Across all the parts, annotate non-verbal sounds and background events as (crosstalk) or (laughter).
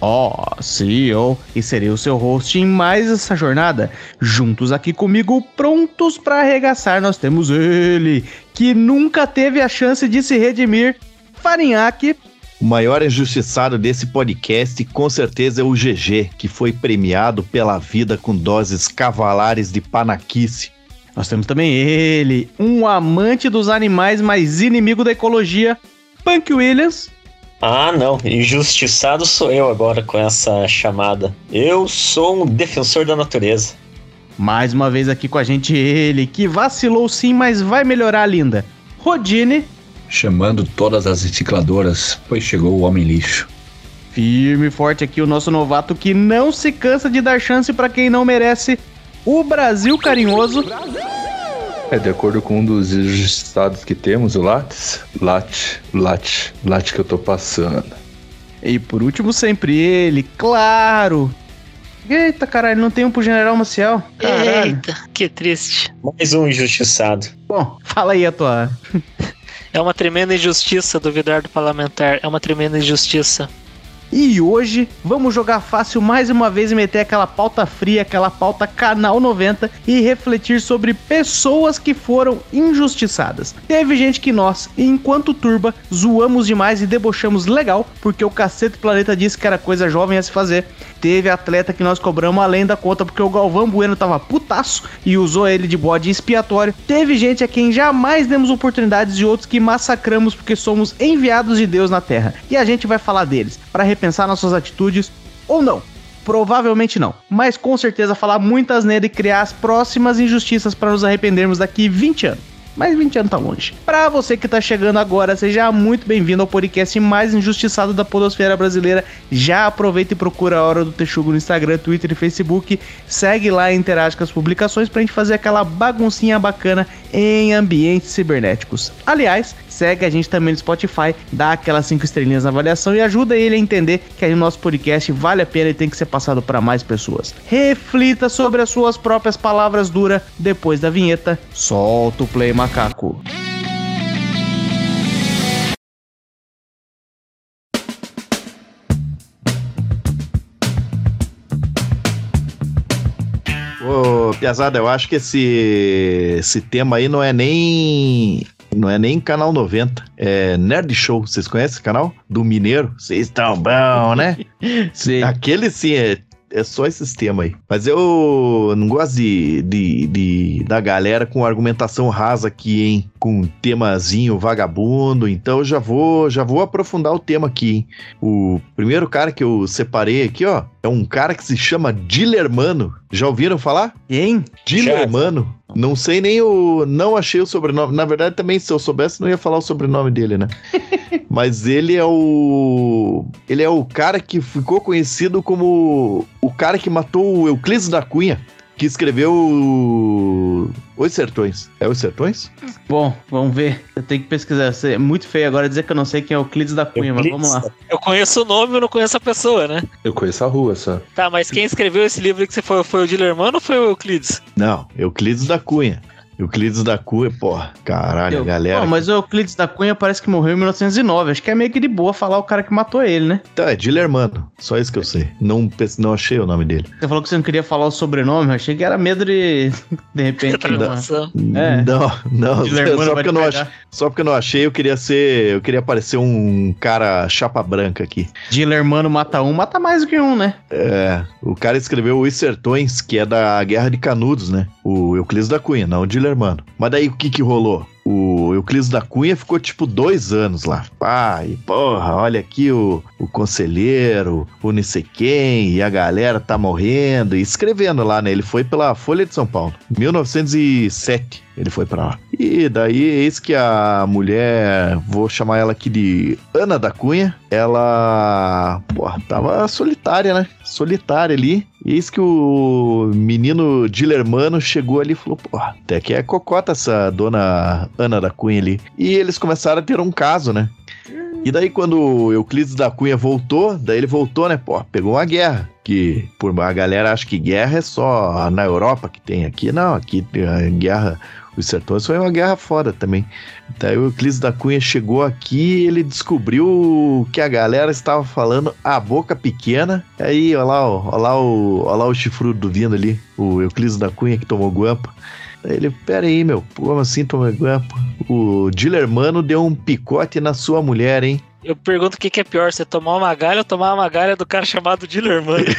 oh, CEO, e serei o seu host em mais essa jornada. Juntos aqui comigo, prontos para arregaçar, nós temos ele, que nunca teve a chance de se redimir, Farinhaque. O maior injustiçado desse podcast com certeza é o GG, que foi premiado pela vida com doses cavalares de panaquice. Nós temos também ele, um amante dos animais, mas inimigo da ecologia, Punk Williams. Ah, não. Injustiçado sou eu agora com essa chamada. Eu sou um defensor da natureza. Mais uma vez aqui com a gente ele, que vacilou sim, mas vai melhorar, linda. Rodine. Chamando todas as recicladoras, pois chegou o homem lixo. Firme e forte aqui o nosso novato que não se cansa de dar chance para quem não merece. O Brasil carinhoso. Brasil! É, de acordo com um dos estados que temos, o Lattes, Late, Late, Late que eu tô passando. E por último, sempre ele, claro. Eita, caralho, não tem um pro General Maciel? Caralho. Eita, que triste. Mais um injustiçado. Bom, fala aí a tua. (laughs) é uma tremenda injustiça duvidar do parlamentar. É uma tremenda injustiça. E hoje vamos jogar fácil mais uma vez e meter aquela pauta fria, aquela pauta canal 90 e refletir sobre pessoas que foram injustiçadas. Teve gente que nós, enquanto turba, zoamos demais e debochamos legal, porque o cacete planeta disse que era coisa jovem a se fazer. Teve atleta que nós cobramos além da conta porque o Galvão Bueno tava putaço e usou ele de bode expiatório. Teve gente a quem jamais demos oportunidades e outros que massacramos porque somos enviados de Deus na Terra. E a gente vai falar deles para repensar nossas atitudes ou não. Provavelmente não, mas com certeza falar muitas nele e criar as próximas injustiças para nos arrependermos daqui 20 anos mas 20 anos tá longe. Pra você que tá chegando agora, seja muito bem-vindo ao podcast mais injustiçado da podosfera brasileira. Já aproveita e procura a Hora do Texugo no Instagram, Twitter e Facebook. Segue lá e interage com as publicações pra gente fazer aquela baguncinha bacana em ambientes cibernéticos. Aliás, segue a gente também no Spotify, dá aquelas 5 estrelinhas na avaliação e ajuda ele a entender que o nosso podcast vale a pena e tem que ser passado para mais pessoas. Reflita sobre as suas próprias palavras duras depois da vinheta. Solta o play, macaco. Ô, Piazada, eu acho que esse, esse tema aí não é nem não é nem canal 90, é Nerd Show. Vocês conhecem esse canal? Do Mineiro? Vocês estão bom, né? (laughs) sim. Aquele sim é é só esse sistema aí. Mas eu não gosto de, de, de, da galera com argumentação rasa aqui, hein? Com temazinho vagabundo. Então eu já vou, já vou aprofundar o tema aqui, hein? O primeiro cara que eu separei aqui, ó, é um cara que se chama Dilermano. Já ouviram falar? Quem? Dilermano. Não sei nem o. Não achei o sobrenome. Na verdade, também, se eu soubesse, não ia falar o sobrenome dele, né? (laughs) Mas ele é o. Ele é o cara que ficou conhecido como o cara que matou o Euclides da Cunha que escreveu Os Sertões. É Os Sertões? Bom, vamos ver. Eu tenho que pesquisar. É muito feio agora dizer que eu não sei quem é Euclides da Cunha, Euclides? mas vamos lá. Eu conheço o nome, eu não conheço a pessoa, né? Eu conheço a rua só. Tá, mas quem escreveu esse livro que você foi, foi o Dilermano ou foi o Euclides? Não, Euclides da Cunha. Euclides da Cunha, porra, caralho, eu, galera. Não, mas o Euclides da Cunha parece que morreu em 1909. Acho que é meio que de boa falar o cara que matou ele, né? Então, é Dilermano. Só isso que eu sei. Não, não achei o nome dele. Você falou que você não queria falar o sobrenome. Eu achei que era medo de. (laughs) De repente. não, é. não, não. Só porque, eu não achei, só porque eu não achei, eu queria ser. Eu queria parecer um cara chapa branca aqui. Dilermano mata um, mata mais do que um, né? É. O cara escreveu Os Sertões, que é da Guerra de Canudos, né? O Euclides da Cunha, não o Dilermano mano. Mas daí o que que rolou? O Euclides da Cunha ficou tipo dois anos lá. Pai, porra, olha aqui o, o conselheiro, o não sei quem, e a galera tá morrendo. E escrevendo lá, né? Ele foi pela Folha de São Paulo. 1907 ele foi para lá. E daí, eis que a mulher, vou chamar ela aqui de Ana da Cunha, ela, porra, tava solitária, né? Solitária ali. Eis que o menino Dilermano chegou ali e falou: Pô, até que é cocota essa dona Ana da Cunha ali. E eles começaram a ter um caso, né? E daí, quando Euclides da Cunha voltou, daí ele voltou, né? Pô, pegou uma guerra. Que por a galera acha que guerra é só na Europa que tem aqui. Não, aqui a guerra. Os sertões foi uma guerra foda também. Daí o Euclides da Cunha chegou aqui e ele descobriu que a galera estava falando a boca pequena. Aí, olha lá, olha lá o, olha lá o chifrudo vindo ali, o Euclides da Cunha que tomou guampa. Daí ele, pera aí, meu, como assim tomou guampa? O Dilermano deu um picote na sua mulher, hein? Eu pergunto o que, que é pior, você tomar uma galha ou tomar uma galha do cara chamado Dillerman? (laughs)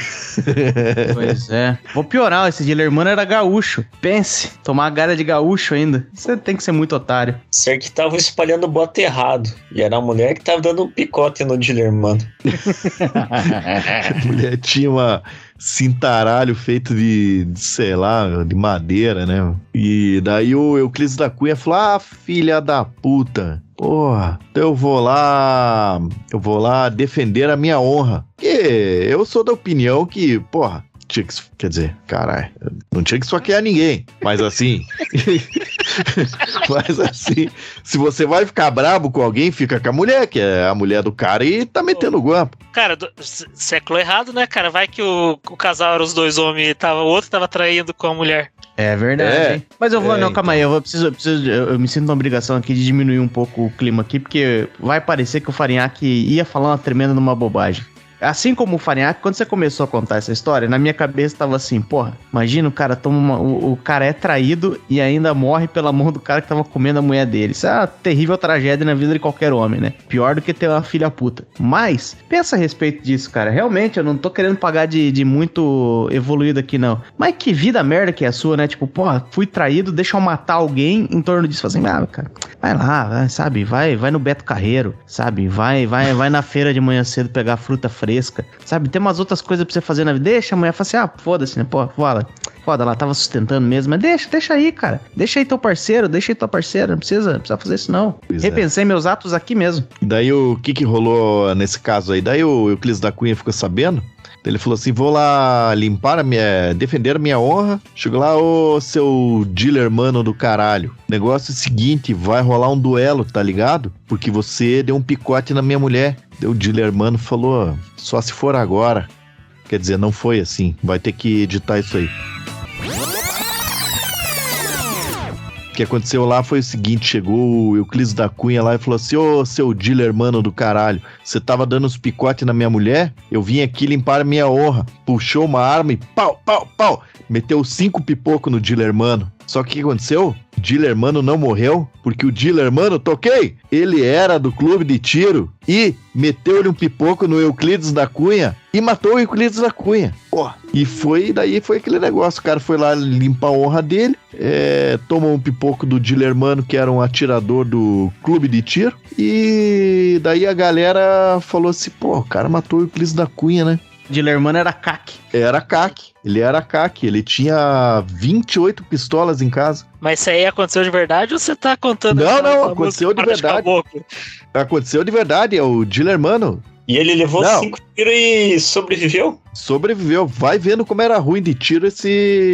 Pois é. Vou piorar, esse Dilermano era gaúcho. Pense, tomar a galha de gaúcho ainda. Você tem que ser muito otário. Ser que tava espalhando o bote errado. E era a mulher que tava dando um picote no dealer, mano. (laughs) A mulher tinha uma cintaralho feito de, de, sei lá, de madeira, né? E daí o Euclides da Cunha falou: Ah, filha da puta, porra, eu vou lá, eu vou lá defender a minha honra. Porque eu sou da opinião que, porra, tinha que, quer dizer, caralho, não tinha que esfaquear ninguém, mas assim, (laughs) mas assim, se você vai ficar brabo com alguém, fica com a mulher, que é a mulher do cara e tá metendo guampo. Cara, século errado, né, cara? Vai que o, o casal era os dois homens tava, o outro tava traindo com a mulher. É verdade. É. Mas eu vou, É, não, calma então. aí, eu, vou, preciso, eu, preciso, eu, eu me sinto na obrigação aqui de diminuir um pouco o clima aqui, porque vai parecer que o Farinhaque ia falar uma tremenda numa bobagem. Assim como o Farinhaque, quando você começou a contar essa história, na minha cabeça tava assim, porra, imagina o cara toma uma, o, o cara é traído e ainda morre pela mão do cara que tava comendo a mulher dele. Isso é uma terrível tragédia na vida de qualquer homem, né? Pior do que ter uma filha puta. Mas, pensa a respeito disso, cara. Realmente, eu não tô querendo pagar de, de muito evoluído aqui, não. Mas que vida merda que é a sua, né? Tipo, porra, fui traído, deixa eu matar alguém em torno disso. Assim, ah, cara, vai lá, vai, sabe? Vai, vai no Beto Carreiro, sabe? Vai, vai, vai na feira de manhã cedo pegar fruta fresca, sabe? Tem umas outras coisas pra você fazer na vida. Deixa a mulher fala assim, ah, foda-se, né? Pô, foda. Foda, ela tava sustentando mesmo, mas deixa, deixa aí, cara. Deixa aí teu parceiro, deixa aí tua parceira. Não precisa, não precisa fazer isso, não. Pois é. Repensei meus atos aqui mesmo. E daí o que que rolou nesse caso aí? Daí o Euclides da Cunha ficou sabendo. Ele falou assim: vou lá limpar a minha. defender a minha honra. Chegou lá, ô seu dealer mano do caralho. Negócio é o seguinte: vai rolar um duelo, tá ligado? Porque você deu um picote na minha mulher. Daí o dealer mano falou: só se for agora. Quer dizer, não foi assim. Vai ter que editar isso aí. Que aconteceu lá foi o seguinte: chegou o Euclides da Cunha lá e falou assim: Ô seu dealer mano do caralho, você tava dando uns picotes na minha mulher? Eu vim aqui limpar minha honra. Puxou uma arma e pau, pau, pau. Meteu cinco pipocos no dealer mano. Só que o que aconteceu? O dealer mano não morreu, porque o dealer mano, toquei, ele era do clube de tiro e meteu-lhe um pipoco no Euclides da Cunha e matou o Euclides da Cunha. Porra. E foi, daí foi aquele negócio, o cara foi lá limpar a honra dele, é, tomou um pipoco do dealer mano, que era um atirador do clube de tiro, e daí a galera falou assim, pô, o cara matou o Euclides da Cunha, né? Dilermano era caque. Era CAC, ele era CAC, ele tinha 28 pistolas em casa. Mas isso aí aconteceu de verdade ou você tá contando? Não, não, aconteceu de verdade. caboclo? Aconteceu de verdade, é o dealer mano E ele levou Não. cinco tiros e sobreviveu? sobreviveu. Vai vendo como era ruim de tiro esse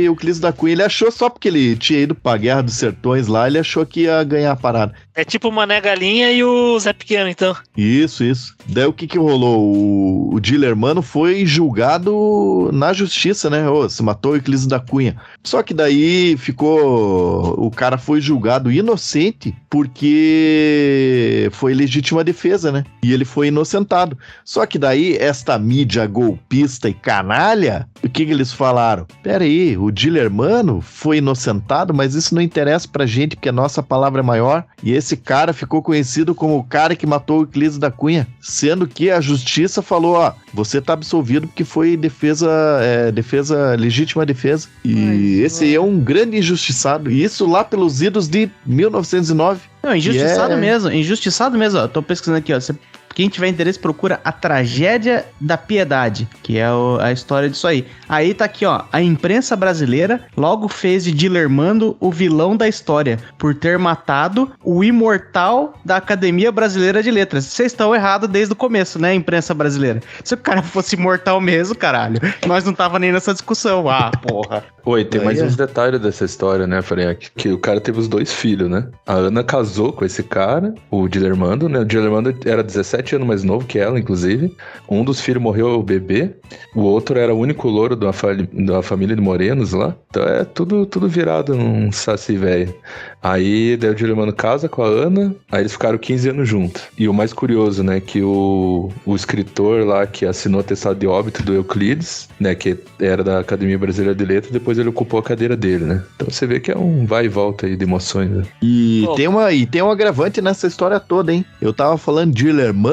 Euclides da Cunha. Ele achou só porque ele tinha ido pra Guerra dos Sertões lá, ele achou que ia ganhar a parada. É tipo o Mané Galinha e o Zé Pequeno, então. Isso, isso. Daí o que que rolou? O, o dealer mano foi julgado na justiça, né? Ô, se matou o Euclides da Cunha. Só que daí ficou. O cara foi julgado inocente porque foi legítima defesa, né? E ele foi inocentado. Só que daí esta mídia golpista e canalha, o que que eles falaram? Pera aí, o dealer mano foi inocentado, mas isso não interessa pra gente porque a nossa palavra é maior. E esse cara ficou conhecido como o cara que matou o Euclides da Cunha, sendo que a justiça falou, ó, você tá absolvido porque foi defesa, é, defesa legítima defesa. E Mas, esse aí é um grande injustiçado. E isso lá pelos idos de 1909. Não, injustiçado E é- mesmo, injustiçado mesmo. ó. Tô pesquisando aqui, ó. Você Quem tiver interesse, procura A Tragédia da Piedade, que é o- a história disso aí. Aí tá aqui, ó. A imprensa brasileira logo fez de Dilermando o vilão da história, por ter matado o imortal da Academia Brasileira de Letras. Vocês estão errados desde o começo, né, imprensa brasileira? Se o cara fosse imortal mesmo, caralho, nós não tava nem nessa discussão. Ah, porra. Oi, tem mais é. uns detalhes dessa história, né, Frank? Que o cara teve os dois filhos, né? A Ana casou com esse cara, o Dilermando, né? O Dilermando era 17 anos mais novo que ela, inclusive. Um dos filhos morreu o bebê, o outro era o único louro de uma, fali- de uma família de morenos lá. Então é tudo, tudo virado num saci velho. Aí daí o Dilermando casa com a Ana, aí eles ficaram 15 anos juntos. E o mais curioso, né, que o, o escritor lá que assinou o atestado de óbito do Euclides, né, que era da Academia Brasileira de Letras, depois ele ocupou a cadeira dele, né? Então você vê que é um vai e volta aí de emoções, né? E tem, uma, e tem um agravante nessa história toda, hein? Eu tava falando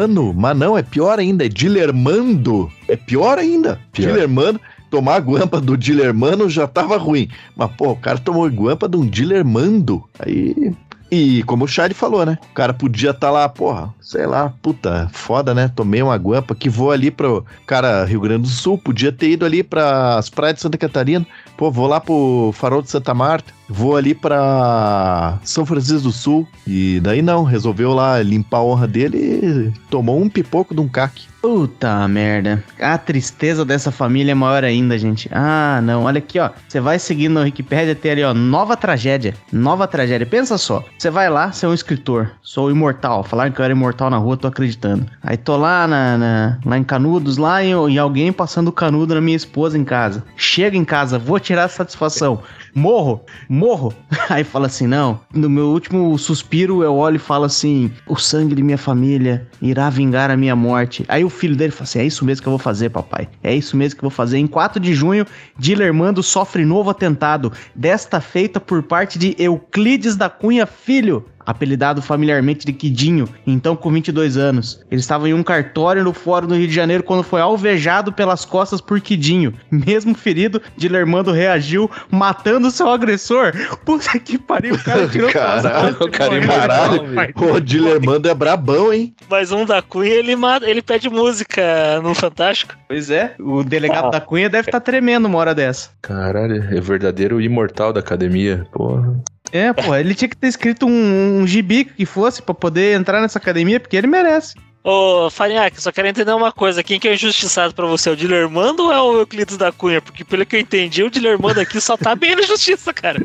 Dilermano, mas não, é pior ainda, é Dilermando. É pior ainda. Pior. Dilermano, tomar a guampa do Dilermano já tava ruim. Mas, pô, o cara tomou guampa de um Dilermando. Aí. E como o Chad falou, né? O cara podia estar lá, porra, sei lá, puta, foda, né? Tomei uma guampa que vou ali pro cara Rio Grande do Sul, podia ter ido ali para as praias de Santa Catarina. Pô, vou lá pro Farol de Santa Marta, vou ali pra São Francisco do Sul. E daí não, resolveu lá limpar a honra dele e tomou um pipoco de um caque. Puta merda. A tristeza dessa família é maior ainda, gente. Ah, não. Olha aqui, ó. Você vai seguindo no Wikipedia, tem ali, ó. Nova tragédia. Nova tragédia. Pensa só. Você vai lá, você é um escritor. Sou imortal. Falaram que eu era imortal na rua, tô acreditando. Aí tô lá, na, na- lá em Canudos, lá e, e alguém passando canudo na minha esposa em casa. Chega em casa, vou tirar satisfação. Morro, morro. (laughs) Aí fala assim: não. No meu último suspiro, eu olho e falo assim: o sangue de minha família irá vingar a minha morte. Aí o filho dele fala assim: é isso mesmo que eu vou fazer, papai. É isso mesmo que eu vou fazer. Em 4 de junho, Dilermando sofre novo atentado. Desta feita por parte de Euclides da Cunha Filho. Apelidado familiarmente de Quidinho, então com 22 anos. Ele estava em um cartório no Fórum do Rio de Janeiro quando foi alvejado pelas costas por Quidinho. Mesmo ferido, Dilermando reagiu, matando seu agressor. Puta que pariu, o cara (laughs) tirou Caralho, o cara Caralho, imortal, o Dilermando é brabão, hein? Mas um da Cunha, ele, mata, ele pede música no Fantástico. Pois é, o delegado da Cunha deve estar tremendo uma hora dessa. Caralho, é verdadeiro imortal da academia. Porra. É, pô, ele tinha que ter escrito um, um gibi que fosse pra poder entrar nessa academia, porque ele merece. Ô, Farinhaque, só quero entender uma coisa. Quem que é injustiçado pra você? O Dilermando ou é o Euclides da Cunha? Porque pelo que eu entendi, o Dilermando aqui só tá bem (laughs) na justiça, cara.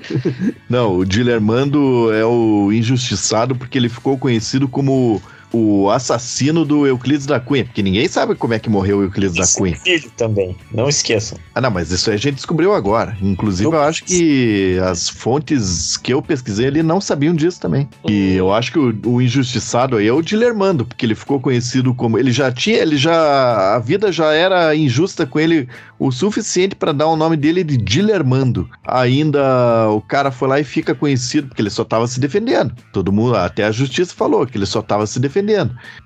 Não, o Dilermando é o injustiçado porque ele ficou conhecido como o assassino do Euclides da Cunha. Porque ninguém sabe como é que morreu o Euclides da Cunha. filho também, não esqueçam. Ah, não, mas isso aí a gente descobriu agora. Inclusive, eu, Eu- acho que as fontes que eu pesquisei ali não sabiam disso também. E eu acho que o, o injustiçado aí é o Dilermando, porque ele ficou conhecido como. Ele já tinha. Ele já. A vida já era injusta com ele o suficiente para dar o nome dele de Dilermando. Ainda o cara foi lá e fica conhecido porque ele só tava se defendendo. Todo mundo, até a justiça falou que ele só tava se defendendo.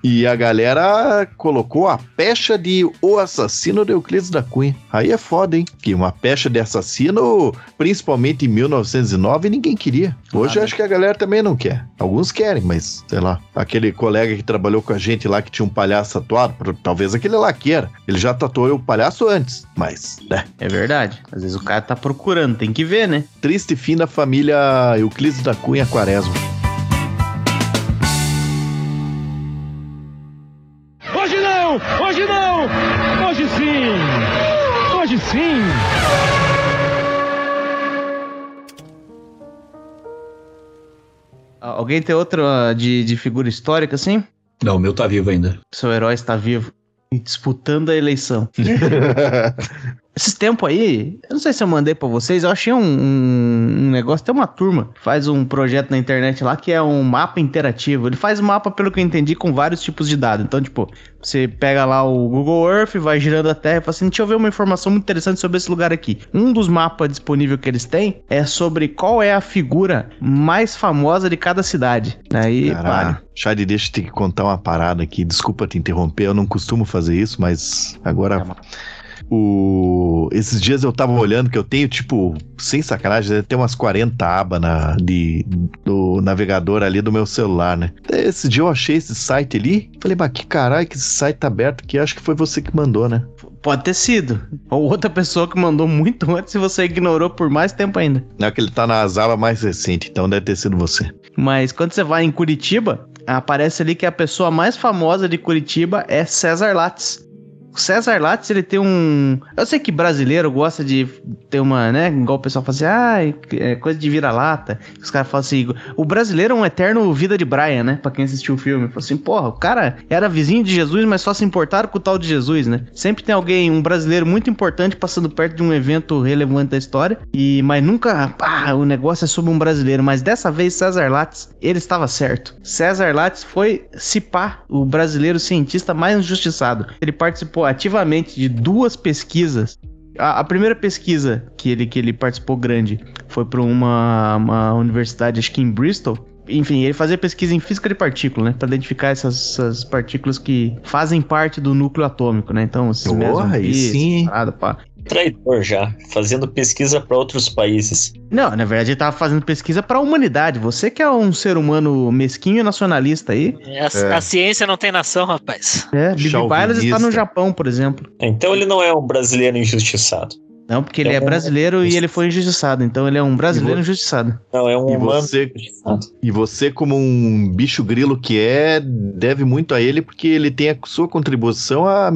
E a galera colocou a pecha de o assassino de Euclides da Cunha. Aí é foda, hein? Que uma pecha de assassino, principalmente em 1909, ninguém queria. Hoje Ah, eu acho que a galera também não quer. Alguns querem, mas sei lá. Aquele colega que trabalhou com a gente lá que tinha um palhaço tatuado, talvez aquele lá queira. Ele já tatuou o palhaço antes, mas, né? É verdade. Às vezes o cara tá procurando, tem que ver, né? Triste fim da família Euclides da Cunha Quaresma. Sim! Ah, Alguém tem outra de, de figura histórica, assim? Não, o meu tá vivo ainda. Seu herói está vivo. E disputando a eleição. (laughs) Esses tempos aí, eu não sei se eu mandei pra vocês, eu achei um, um- um negócio, tem uma turma que faz um projeto na internet lá que é um mapa interativo. Ele faz mapa, pelo que eu entendi, com vários tipos de dados. Então, tipo, você pega lá o Google Earth, vai girando a Terra e fala assim, deixa eu ver uma informação muito interessante sobre esse lugar aqui. Um dos mapas disponíveis que eles têm é sobre qual é a figura mais famosa de cada cidade. Aí, Caralho. pá, deixa eu te contar uma parada aqui. Desculpa te interromper, eu não costumo fazer isso, mas agora. O... Esses dias eu tava olhando que eu tenho, tipo, sem sacanagem, deve ter umas 40 abas na, de, do navegador ali do meu celular, né? Esse dia eu achei esse site ali, falei, mas que caralho que esse site tá aberto aqui, acho que foi você que mandou, né? Pode ter sido. Ou outra pessoa que mandou muito antes e você ignorou por mais tempo ainda. Não é que ele tá nas abas mais recentes, então deve ter sido você. Mas quando você vai em Curitiba, aparece ali que a pessoa mais famosa de Curitiba é César Lattes. O César Lattes, ele tem um. Eu sei que brasileiro gosta de ter uma, né? Igual o pessoal fala assim, ah, é coisa de vira-lata. Os caras falam assim, o brasileiro é um eterno vida de Brian, né? Pra quem assistiu o filme. Fala assim, porra, o cara era vizinho de Jesus, mas só se importaram com o tal de Jesus, né? Sempre tem alguém, um brasileiro muito importante, passando perto de um evento relevante da história. E, mas nunca, pá, o negócio é sobre um brasileiro. Mas dessa vez, César Lattes, ele estava certo. César Lattes foi, se pá, o brasileiro cientista mais injustiçado. Ele participou ativamente de duas pesquisas. A, a, primeira pesquisa que ele, que ele participou grande foi para uma, uma universidade, acho que em Bristol. Enfim, ele fazia pesquisa em física de partículas, né? Para identificar essas, essas, partículas que fazem parte do núcleo atômico, né? Então, esses Porra, aí sim. Parada, pá traidor já, fazendo pesquisa para outros países. Não, na verdade ele tava fazendo pesquisa para a humanidade. Você que é um ser humano mesquinho e nacionalista aí. A, é. a ciência não tem nação, rapaz. É, Bibi está no Japão, por exemplo. Então ele não é um brasileiro injustiçado. Não, porque ele é, é brasileiro um... e ele foi injustiçado. Então ele é um brasileiro injustiçado. Não, é um e você, e você, como um bicho grilo que é, deve muito a ele porque ele tem a sua contribuição à,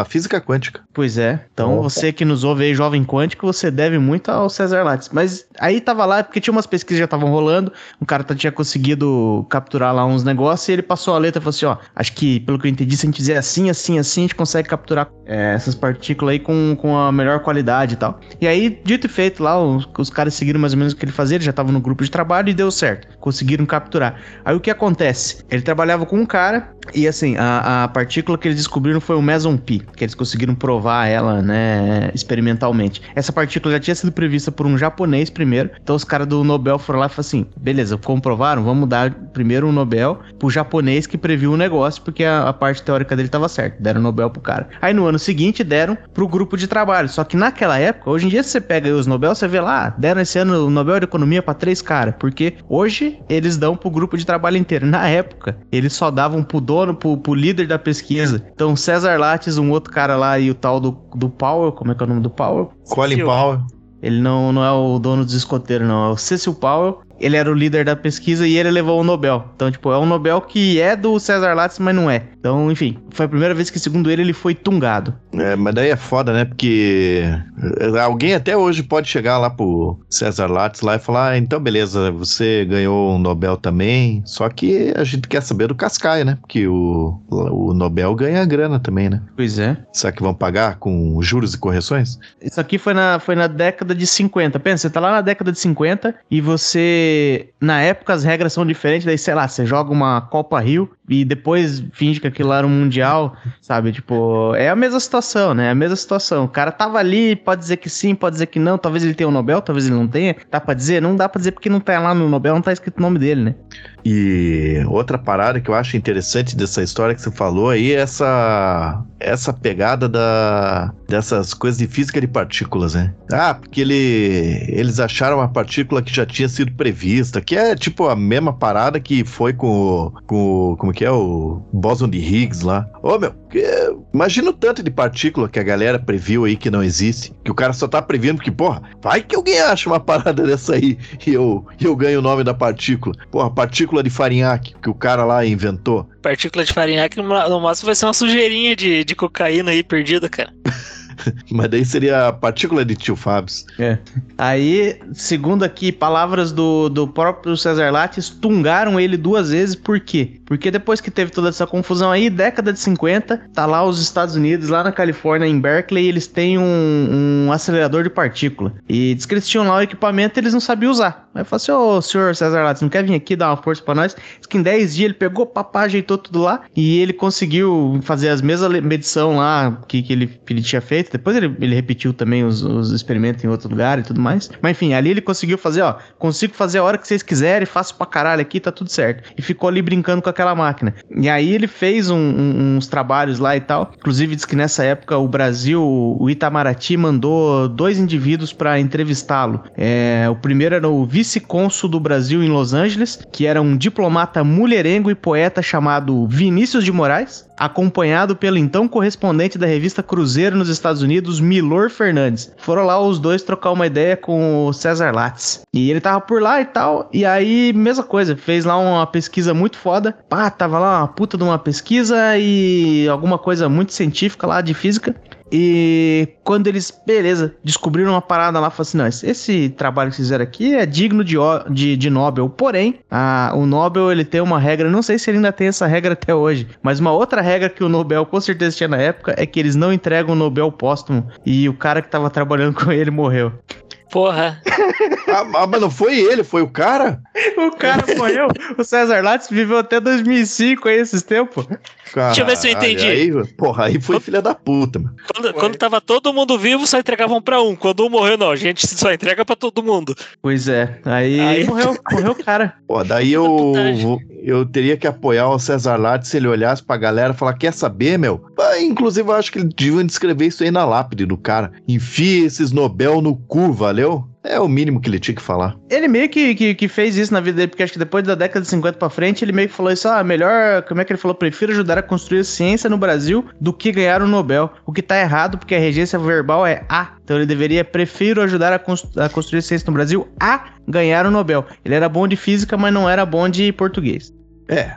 à física quântica. Pois é. Então Opa. você que nos ouve aí, jovem quântico, você deve muito ao César Lattes. Mas aí tava lá porque tinha umas pesquisas que já estavam rolando. Um cara tinha conseguido capturar lá uns negócios e ele passou a letra e falou assim: ó, acho que pelo que eu entendi, se a gente fizer assim, assim, assim, a gente consegue capturar é, essas partículas aí com, com a melhor qualidade e tal. E aí, dito e feito lá, os, os caras seguiram mais ou menos o que ele fazia, ele já tava no grupo de trabalho e deu certo. Conseguiram capturar. Aí o que acontece? Ele trabalhava com um cara e assim, a, a partícula que eles descobriram foi o meson pi, que eles conseguiram provar ela, né, experimentalmente. Essa partícula já tinha sido prevista por um japonês primeiro, então os caras do Nobel foram lá e falaram assim: beleza, comprovaram, vamos dar primeiro um Nobel pro japonês que previu o negócio, porque a, a parte teórica dele estava certa, deram o Nobel pro cara. Aí no ano seguinte deram pro grupo de trabalho, só que naquela época, hoje em dia você pega os Nobel, você vê lá, deram esse ano o Nobel de Economia para três caras, porque hoje eles dão pro grupo de trabalho inteiro. Na época, eles só davam pro dono, pro, pro líder da pesquisa. Então, César Lattes, um outro cara lá e o tal do, do Powell, como é que é o nome do Powell? Colin Powell. Ele não, não é o dono dos escoteiros, não. É o Cecil Powell ele era o líder da pesquisa e ele levou o Nobel. Então, tipo, é um Nobel que é do César Lattes, mas não é. Então, enfim, foi a primeira vez que, segundo ele, ele foi tungado. É, mas daí é foda, né? Porque eh, alguém até hoje pode chegar lá pro César Lattes lá e falar: ah, então, beleza, você ganhou um Nobel também. Só que a gente quer saber do Cascaia, né? Porque o, o Nobel ganha grana também, né? Pois é. Será que vão pagar com juros e correções? Isso aqui foi na, foi na década de 50. Pensa, você tá lá na década de 50 e você na época as regras são diferentes, daí, sei lá, você joga uma Copa Rio e depois finge que aquilo era um Mundial, sabe? Tipo, é a mesma situação, né? É a mesma situação. O cara tava ali, pode dizer que sim, pode dizer que não, talvez ele tenha o um Nobel, talvez ele não tenha. Dá pra dizer? Não dá pra dizer porque não tá lá no Nobel, não tá escrito o nome dele, né? E outra parada que eu acho interessante dessa história que você falou aí é essa, essa pegada da, dessas coisas de física de partículas, né? Ah, porque ele, eles acharam uma partícula que já tinha sido prevista, que é tipo a mesma parada que foi com, com como que é, o bóson de Higgs lá. Ô, meu, que, imagina o tanto de partícula que a galera previu aí que não existe, que o cara só tá previndo porque, porra, vai que alguém acha uma parada (laughs) dessa aí e eu, eu ganho o nome da partícula. Porra, partícula de farinhaque que o cara lá inventou. Partícula de farinhaque no máximo vai ser uma sujeirinha de, de cocaína aí perdida, cara. (laughs) (laughs) Mas daí seria a partícula de tio Fábio. É. Aí, segundo aqui, palavras do, do próprio César Lattes, tungaram ele duas vezes, por quê? Porque depois que teve toda essa confusão aí, década de 50, tá lá os Estados Unidos, lá na Califórnia, em Berkeley, eles têm um, um acelerador de partícula. E diz que eles tinham lá o equipamento eles não sabiam usar. Aí falou assim, ô senhor César Lattes, não quer vir aqui dar uma força pra nós? Diz que em 10 dias ele pegou, papá, ajeitou tudo lá e ele conseguiu fazer as mesmas medição lá que, que, ele, que ele tinha feito feito. Depois ele, ele repetiu também os, os experimentos em outro lugar e tudo mais. Mas enfim, ali ele conseguiu fazer, ó, consigo fazer a hora que vocês quiserem, faço pra caralho aqui, tá tudo certo. E ficou ali brincando com aquela máquina. E aí ele fez um- um- uns trabalhos lá e tal. Inclusive diz que nessa época o Brasil, o Itamaraty mandou dois indivíduos pra entrevistá-lo. É, o primeiro era o vice-cônsul do Brasil em Los Angeles, que era um diplomata mulherengo e poeta chamado Vinícius de Moraes, acompanhado pelo então correspondente da revista Cruzeiro nos Estados Unidos, Milor Fernandes. Foram lá os dois trocar uma ideia com o César Lattes. E ele tava por lá e tal, e aí, mesma coisa, fez lá uma pesquisa muito foda. Pá, tava lá uma puta de uma pesquisa e alguma coisa muito científica lá de física. E quando eles, beleza, descobriram uma parada lá, falaram assim: não, esse, esse trabalho que fizeram aqui é digno de, de, de Nobel. Porém, a- o Nobel ele tem uma regra, não sei se ele ainda tem essa regra até hoje, mas uma outra regra que o Nobel com certeza tinha na época é que eles não entregam o Nobel póstumo. E o cara que tava trabalhando (laughs) com ele morreu. Porra. Ah, ah, mas não foi ele, foi o cara? (laughs) O cara morreu. O César Lattes viveu até 2005 aí, esses tempos. Deixa eu ver se eu Caralho, entendi. Aí, porra, aí foi filha da puta, mano. Quando, quando tava todo mundo vivo, só entregavam pra um. Quando um morreu, não. A gente só entrega pra todo mundo. Pois é. Aí, Aí- (laughs) morreu, morreu o cara. Pô, daí eu, eu teria que apoiar o César Lattes se ele olhasse pra galera e falar: quer saber, meu? Ah, inclusive, eu acho que ele devia descrever isso aí na lápide do cara. Enfia esses Nobel no cu, valeu? É o mínimo que ele tinha que falar. Ele meio que, que, que fez isso na vida dele, porque acho que depois da década de 50 pra frente, ele meio que falou isso, ah, melhor, como é que ele falou? Prefiro ajudar a construir a ciência no Brasil do que ganhar o Nobel. O que tá errado, porque a regência verbal é A. Então ele deveria, prefiro ajudar a, cons- a construir a ciência no Brasil a ganhar o Nobel. Ele era bom de física, mas não era bom de português. É.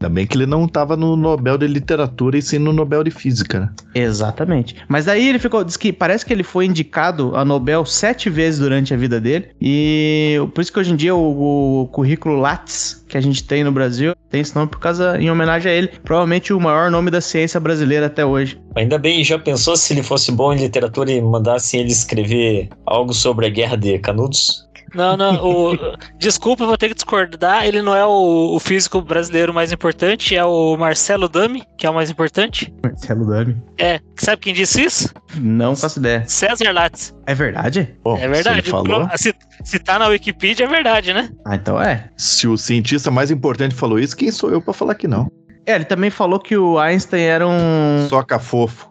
Ainda bem que ele não tava no Nobel de Literatura e sim no Nobel de Física, né? Exatamente. Mas daí ele ficou. Diz que parece que ele foi indicado a Nobel sete vezes durante a vida dele. E por isso que hoje em dia o, o currículo Lattes que a gente tem no Brasil tem esse nome por causa, em homenagem a ele. Provavelmente o maior nome da ciência brasileira até hoje. Ainda bem, já pensou se ele fosse bom em literatura e mandassem ele escrever algo sobre a guerra de Canudos? Não, não. O... Desculpa, vou ter que discordar. Ele não é o, o físico brasileiro mais importante, é o Marcelo Dami, que é o mais importante. Marcelo Dami. É. Sabe quem disse isso? Não faço ideia. César Lattes. É verdade? Bom, É verdade. Se, ele falou, Se, se tá na Wikipedia, é verdade, né? Ah, então é. se o cientista mais importante falou isso, quem sou eu pra falar que não? É, ele também falou que o Einstein era um Soca fofo.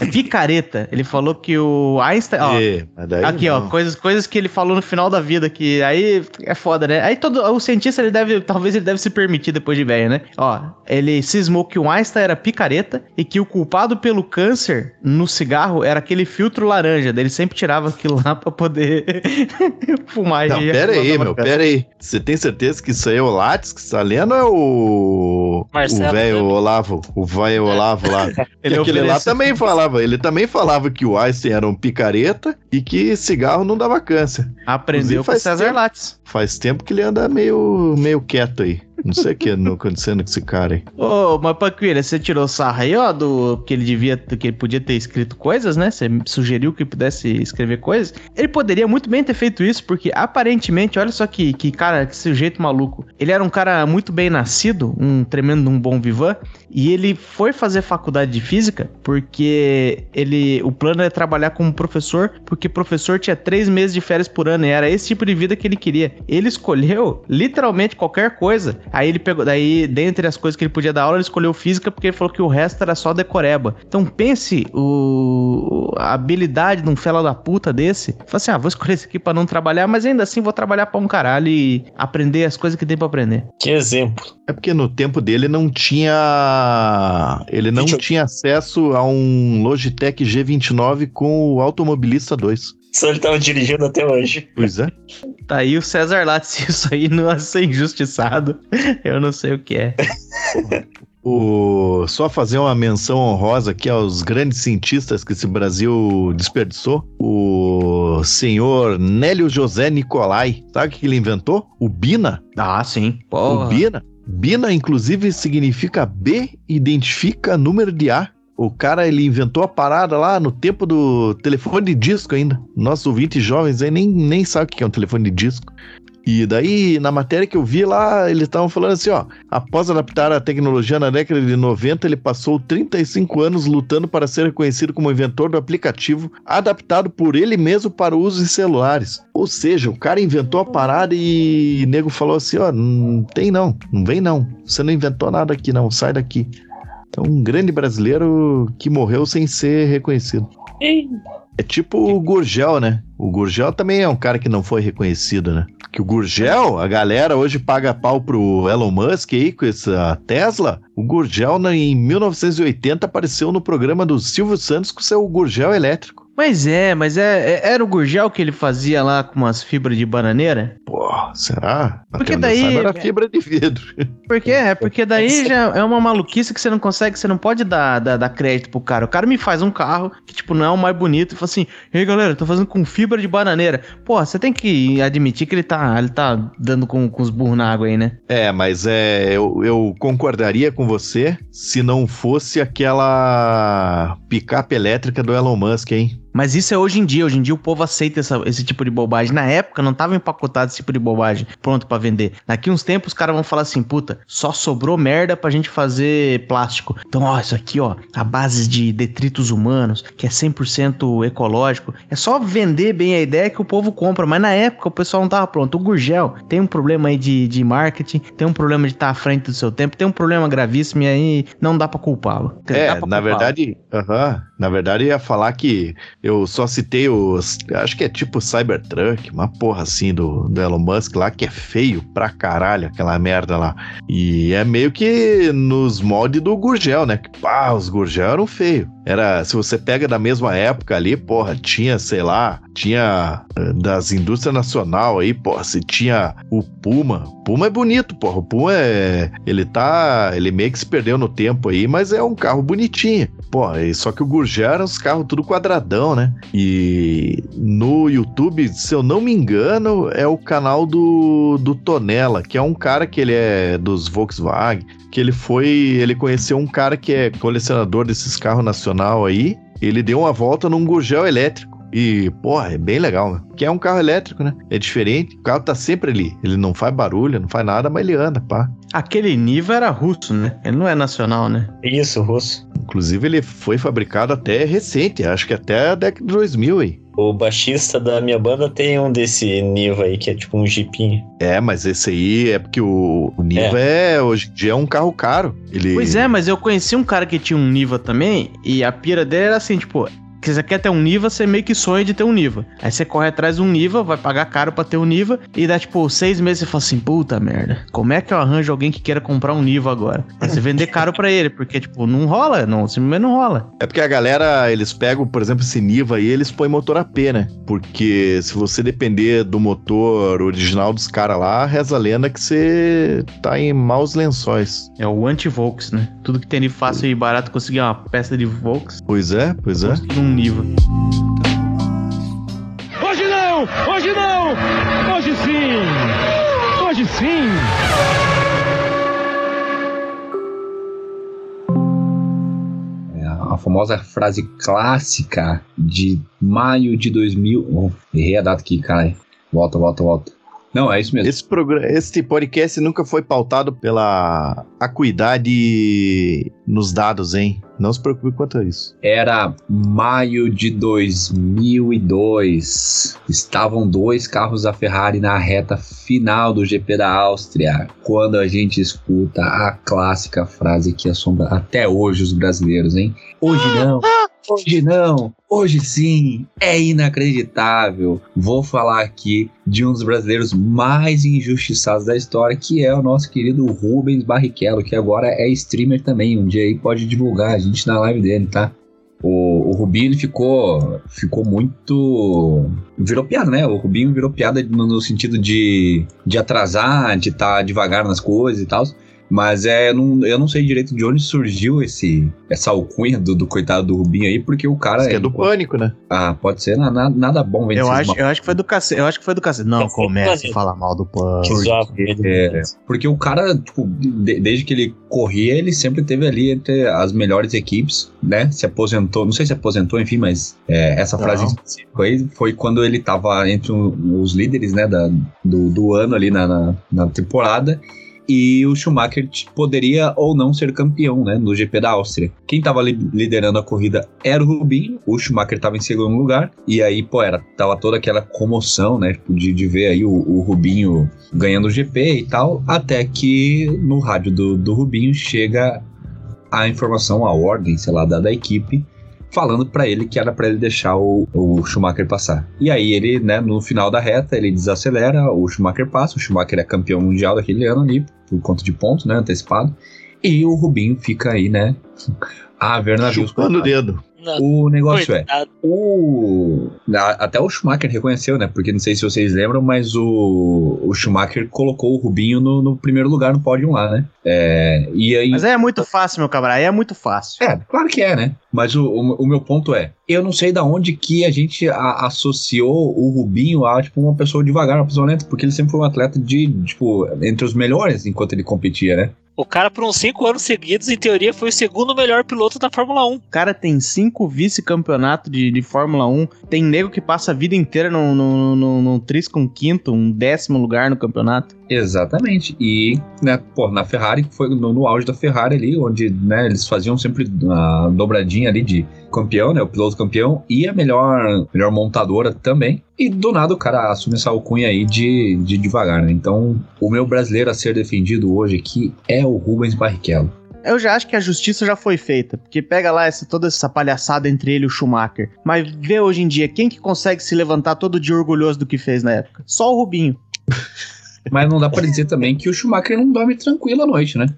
É picareta. Ele falou que o Einstein. Ó, É, daí Aqui, ó, não. coisas, coisas que ele falou no final da vida, que aí é foda, né? Aí todo o cientista, ele deve, talvez ele deve se permitir depois de velho, né? Ó, ele cismou que o Einstein era picareta e que o culpado pelo câncer no cigarro era aquele filtro laranja, ele sempre tirava aquilo lá pra poder (laughs) fumar. Não, e pera aí, meu, pera aí. Você tem certeza que isso aí é o Lattes que você tá lendo ou é o. Marcelo o velho. Olavo? O velho Olavo lá. Ele Ele aquele lá ofereceu- falava. Ele também falava que o Einstein era um picareta e que cigarro não dava câncer. Aprendeu Inclusive, com César tempo. Lattes. Faz tempo que ele anda meio, meio quieto aí. Não sei o que anda acontecendo com esse cara aí. Ô, mas Paquilha, você tirou sarra aí, ó, do que ele devia, que ele podia ter escrito coisas, né? Você sugeriu que pudesse escrever coisas. Ele poderia muito bem ter feito isso, porque aparentemente, olha só que, que cara, que sujeito maluco. Ele era um cara muito bem nascido, um tremendo um bom vivan, e ele foi fazer faculdade de física porque ele, o plano é trabalhar como professor, porque professor tinha três meses de férias por ano, e era esse tipo de vida que ele queria. Ele escolheu literalmente qualquer coisa. Aí ele pegou, daí, dentre as coisas que ele podia dar aula, ele escolheu física porque ele falou que o resto era só decoreba. Então pense o, a habilidade de um fela da puta desse. Fala assim: ah, vou escolher esse aqui pra não trabalhar, mas ainda assim vou trabalhar pra um caralho e aprender as coisas que tem pra aprender. Que exemplo. É porque no tempo dele não tinha. Ele não Vídeo- tinha acesso a um Logitech G29 com o Automobilista 2. Só ele tava dirigindo até hoje. Pois é. Tá aí o César Lattes, (laughs) se isso aí não é ser injustiçado, eu não sei o que é. O... Só fazer uma menção honrosa aqui aos grandes cientistas que esse Brasil desperdiçou. O senhor Nélio José Nicolai. Sabe o que ele inventou? O Bina. Ah, sim. O Porra. Bina. Bina, inclusive, significa B, identifica número de A. O cara, ele inventou a parada lá no tempo do telefone de disco ainda. Nossos ouvintes jovens aí nem, nem sabem o que é um telefone de disco. E daí, na matéria que eu vi lá, eles estavam falando assim, ó, após adaptar a tecnologia na década de 90, ele passou 35 anos lutando para ser reconhecido como inventor do aplicativo adaptado por ele mesmo para uso em celulares. Ou seja, o cara inventou a parada e o nego falou assim, ó, não tem não, não vem não. Você não inventou nada aqui não, sai daqui. Então, um grande brasileiro que morreu sem ser reconhecido. É tipo o Gurgel, né? O Gurgel também é um cara que não foi reconhecido, né? Que o Gurgel, a galera hoje paga pau pro Elon Musk aí com essa Tesla. O Gurgel, em 1980, apareceu no programa do Silvio Santos com seu Gurgel elétrico. Mas é, mas é, é- era o Gurgel que ele fazia lá com umas fibras de bananeira? Pô, será? Porque Até daí- saiba, era fibra de vidro. Porque é, porque daí já é uma maluquice que você não consegue, você não pode dar, dar, dar crédito pro cara. O cara me faz um carro que, tipo, não é o mais bonito e fala assim: Ei galera, eu tô fazendo com fibra de bananeira. Pô, você tem que admitir que ele tá, ele tá dando com, com os burros na água aí, né? É, mas é, eu, eu concordaria com você se não fosse aquela picape elétrica do Elon Musk, hein? Mas isso é hoje em dia. Hoje em dia o povo aceita essa- esse tipo de bobagem. Na época não tava empacotado esse tipo de bobagem pronto pra vender. Daqui uns tempos os caras vão falar assim: puta, só sobrou merda pra gente fazer plástico. Então, ó, isso aqui, ó, a base de detritos humanos, que é 100% ecológico. É só vender bem a ideia que o povo compra. Mas na época o pessoal não tava pronto. O Gurgel tem um problema aí de, de marketing, tem um problema de estar à frente do seu tempo, tem um problema gravíssimo e aí não dá pra culpá-lo. Dá É, pra na verdade, aham, na verdade eu ia falar que eu só citei os, acho que é tipo Cybertruck, uma porra assim do, do Elon Musk lá, que é feio pra caralho aquela merda lá. E é meio que nos moldes do Gurgel, né? Que pá, os Gurgel eram feios. Era, se você pega da mesma época ali, porra, tinha, sei lá, tinha eh, das indústrias nacional aí, porra, se tinha o Puma. Puma é bonito, porra. O Puma é, ele tá, ele meio que se perdeu no tempo aí, mas é um carro bonitinho. Pô, só que o Gurgel era uns carros tudo quadradão, né? E no YouTube, se eu não me engano, é o canal do, do Tonella, que é um cara que ele é dos Volkswagen, que ele foi, ele conheceu um cara que é colecionador desses carros nacional aí, ele deu uma volta num Gurgel elétrico. E, porra, é bem legal, né? Que é um carro elétrico, né? É diferente. O carro tá sempre ali. Ele não faz barulho, não faz nada, mas ele anda, pá. Aquele Niva era russo, né? Ele não é nacional, né? Isso, russo. Inclusive, ele foi fabricado até recente, acho que até a década de 2000 aí. O baixista da minha banda tem um desse Niva aí, que é tipo um jipinho. É, mas esse aí é porque o, o Niva é. hoje em dia é um carro caro. Ele... Pois é, mas eu conheci um cara que tinha um Niva também, e a pira dele era assim, tipo, que você quer ter um Niva, você meio que sonha de ter um Niva. Aí você corre atrás de um Niva, vai pagar caro pra ter um Niva, e dá tipo seis meses você fala assim, puta merda, como é que eu arranjo alguém que queira comprar um Niva agora? Aí você vender caro pra ele, porque tipo, não rola, não, simplesmente não rola. É porque a galera, eles pegam, por exemplo, esse Niva aí, eles põem motor AP, né? Porque se você depender do motor original dos caras lá, reza a lenda que você tá em maus lençóis. É o anti-Volks, né? Tudo que tem de fácil e barato conseguir uma peça de Volks, Pois é, pois é. um Niva. Hoje não! Hoje não! Hoje sim! Hoje sim! É a famosa frase clássica de maio de 2000. Oh, errei a data aqui, cara. Volta, volta, volta. Não, é isso mesmo. Esse, programa, esse podcast nunca foi pautado pela acuidade nos dados, hein? Não se preocupe quanto a isso. Era maio de 2002. Estavam dois carros da Ferrari na reta final do GP da Áustria. Quando a gente escuta a clássica frase que assombra até hoje os brasileiros, hein? Hoje não, (laughs) hoje não, hoje sim. É inacreditável. Vou falar aqui de um dos brasileiros mais injustiçados da história, que é o nosso querido Rubens Barrichello, que agora é streamer também. Um dia aí pode divulgar a gente na live dele, tá? O, o Rubinho ficou, ficou muito. Virou piada, né? O Rubinho virou piada no, no sentido de, de atrasar, de estar devagar nas coisas e tal. Mas é, não, eu não sei direito de onde surgiu esse, essa alcunha do, do coitado do Rubinho aí, porque o cara. Isso que é do pânico, né? Ah, pode ser, na- na- nada bom vem Eu acho, eu acho que foi do cacete. Eu acho que foi do cacete. Não comece a falar mal do pano. Que zoava ele. É, porque o cara, tipo, de- desde que ele corria, ele sempre teve ali entre as melhores equipes, né? Se aposentou, não sei se aposentou, enfim, mas é, essa frase em específico aí foi quando ele tava entre os líderes, né, da, do, do ano ali na, na, na temporada. E o Schumacher poderia ou não ser campeão, né, no GP da Áustria. Quem tava li- liderando a corrida era o Rubinho, o Schumacher tava em segundo lugar, e aí, pô, era, tava toda aquela comoção, né, de, de ver aí o, o Rubinho ganhando o GP e tal, até que no rádio do, do Rubinho chega a informação, a ordem, sei lá, da, da equipe, falando pra ele que era pra ele deixar o, o Schumacher passar. E aí ele, né, no final da reta, ele desacelera, o Schumacher passa, o Schumacher é campeão mundial daquele ano ali, por conta de pontos, né, antecipado, e o Rubinho fica aí, né, (laughs) a ver navios. Chupando o dedo. Não, O negócio é, coitado. o. a- Até o Schumacher reconheceu, né? Porque não sei se vocês lembram, mas o, o Schumacher colocou o Rubinho no, no primeiro lugar no pódio lá, né? É, e aí. Mas aí é muito fácil, meu camarada. Aí é muito fácil. É, claro que é, né? Mas o, o, o meu ponto é, eu não sei da onde que a gente a- associou o Rubinho a, tipo, uma pessoa devagar, uma pessoa lenta, porque ele sempre foi um atleta de, tipo, entre os melhores enquanto ele competia, né? O cara, por uns cinco anos seguidos, em teoria, foi o segundo melhor piloto da Fórmula 1. O cara tem cinco vice-campeonatos de, de Fórmula 1. Tem nego que passa a vida inteira num, num, num, um quinto, um décimo lugar no campeonato. Exatamente. E, né, pô, na Ferrari, foi no, no auge da Ferrari ali, onde, né, eles faziam sempre a dobradinha ali de campeão, né, o piloto campeão e a melhor, melhor montadora também. E do nada o cara assume essa alcunha aí de, de devagar, né? Então, o meu brasileiro a ser defendido hoje aqui é o Rubens Barrichello. Eu já acho que a justiça já foi feita, porque pega lá essa, toda essa palhaçada entre ele e o Schumacher. Mas vê hoje em dia, quem que consegue se levantar todo dia orgulhoso do que fez na época? Só o Rubinho. (laughs) Mas não dá pra dizer também que o Schumacher não dorme tranquilo à noite, né? (laughs)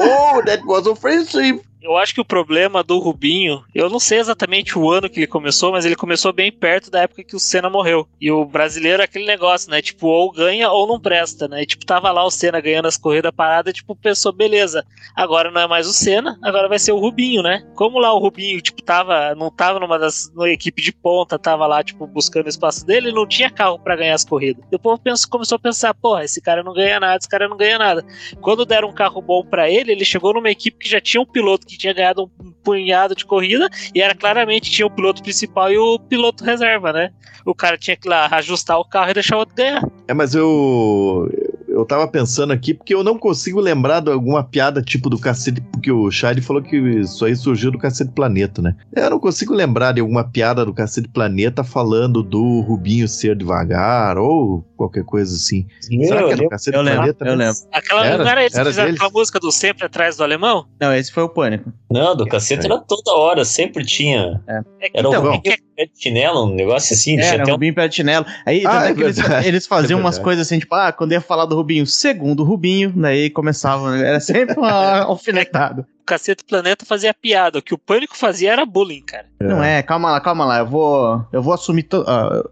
oh, that was offensive. Eu acho que o problema do Rubinho, eu não sei exatamente o ano que ele começou, mas ele começou bem perto da época que o Senna morreu. E o brasileiro é aquele negócio, né? Tipo, ou ganha ou não presta, né? E, tipo, tava lá o Senna ganhando as corridas paradas, tipo, pensou, beleza, agora não é mais o Senna, agora vai ser o Rubinho, né? Como lá o Rubinho, tipo, tava, não tava numa das numa equipe de ponta, tava lá, tipo, buscando o espaço dele, não tinha carro pra ganhar as corridas. E o povo pensou, começou a pensar, porra, esse cara não ganha nada, esse cara não ganha nada. Quando deram um carro bom pra ele, ele chegou numa equipe que já tinha um piloto que tinha ganhado um punhado de corrida e era claramente tinha o piloto principal e o piloto reserva, né? O cara tinha que lá ajustar o carro e deixar o outro ganhar. É, mas eu. Eu tava pensando aqui porque eu não consigo lembrar de alguma piada tipo do Cacete, porque o Shade falou que isso aí surgiu do Cacete Planeta, né? Eu não consigo lembrar de alguma piada do Cacete Planeta falando do Rubinho ser devagar ou qualquer coisa assim. Será que é do Cacete eu lembro, Planeta? eu né? lembro. Aquela Era? não era eles que Era fizeram deles? aquela música do sempre atrás do alemão? Não, esse foi o Pânico. Não, do cacete era toda hora, sempre tinha. É que, Era então, o. Rubinho pé de chinelo, um negócio assim. tinha Era, até um- Rubinho pé de chinelo. Aí Ah, é é eles, eles faziam É umas coisas assim, tipo, ah, quando ia falar do Rubinho, segundo o Rubinho, daí começava, era sempre uma (laughs) alfinetada. o Cacete Planeta fazia piada, o que o Pânico fazia era bullying, cara. Não é, calma lá, calma lá, eu vou, eu vou assumir to- a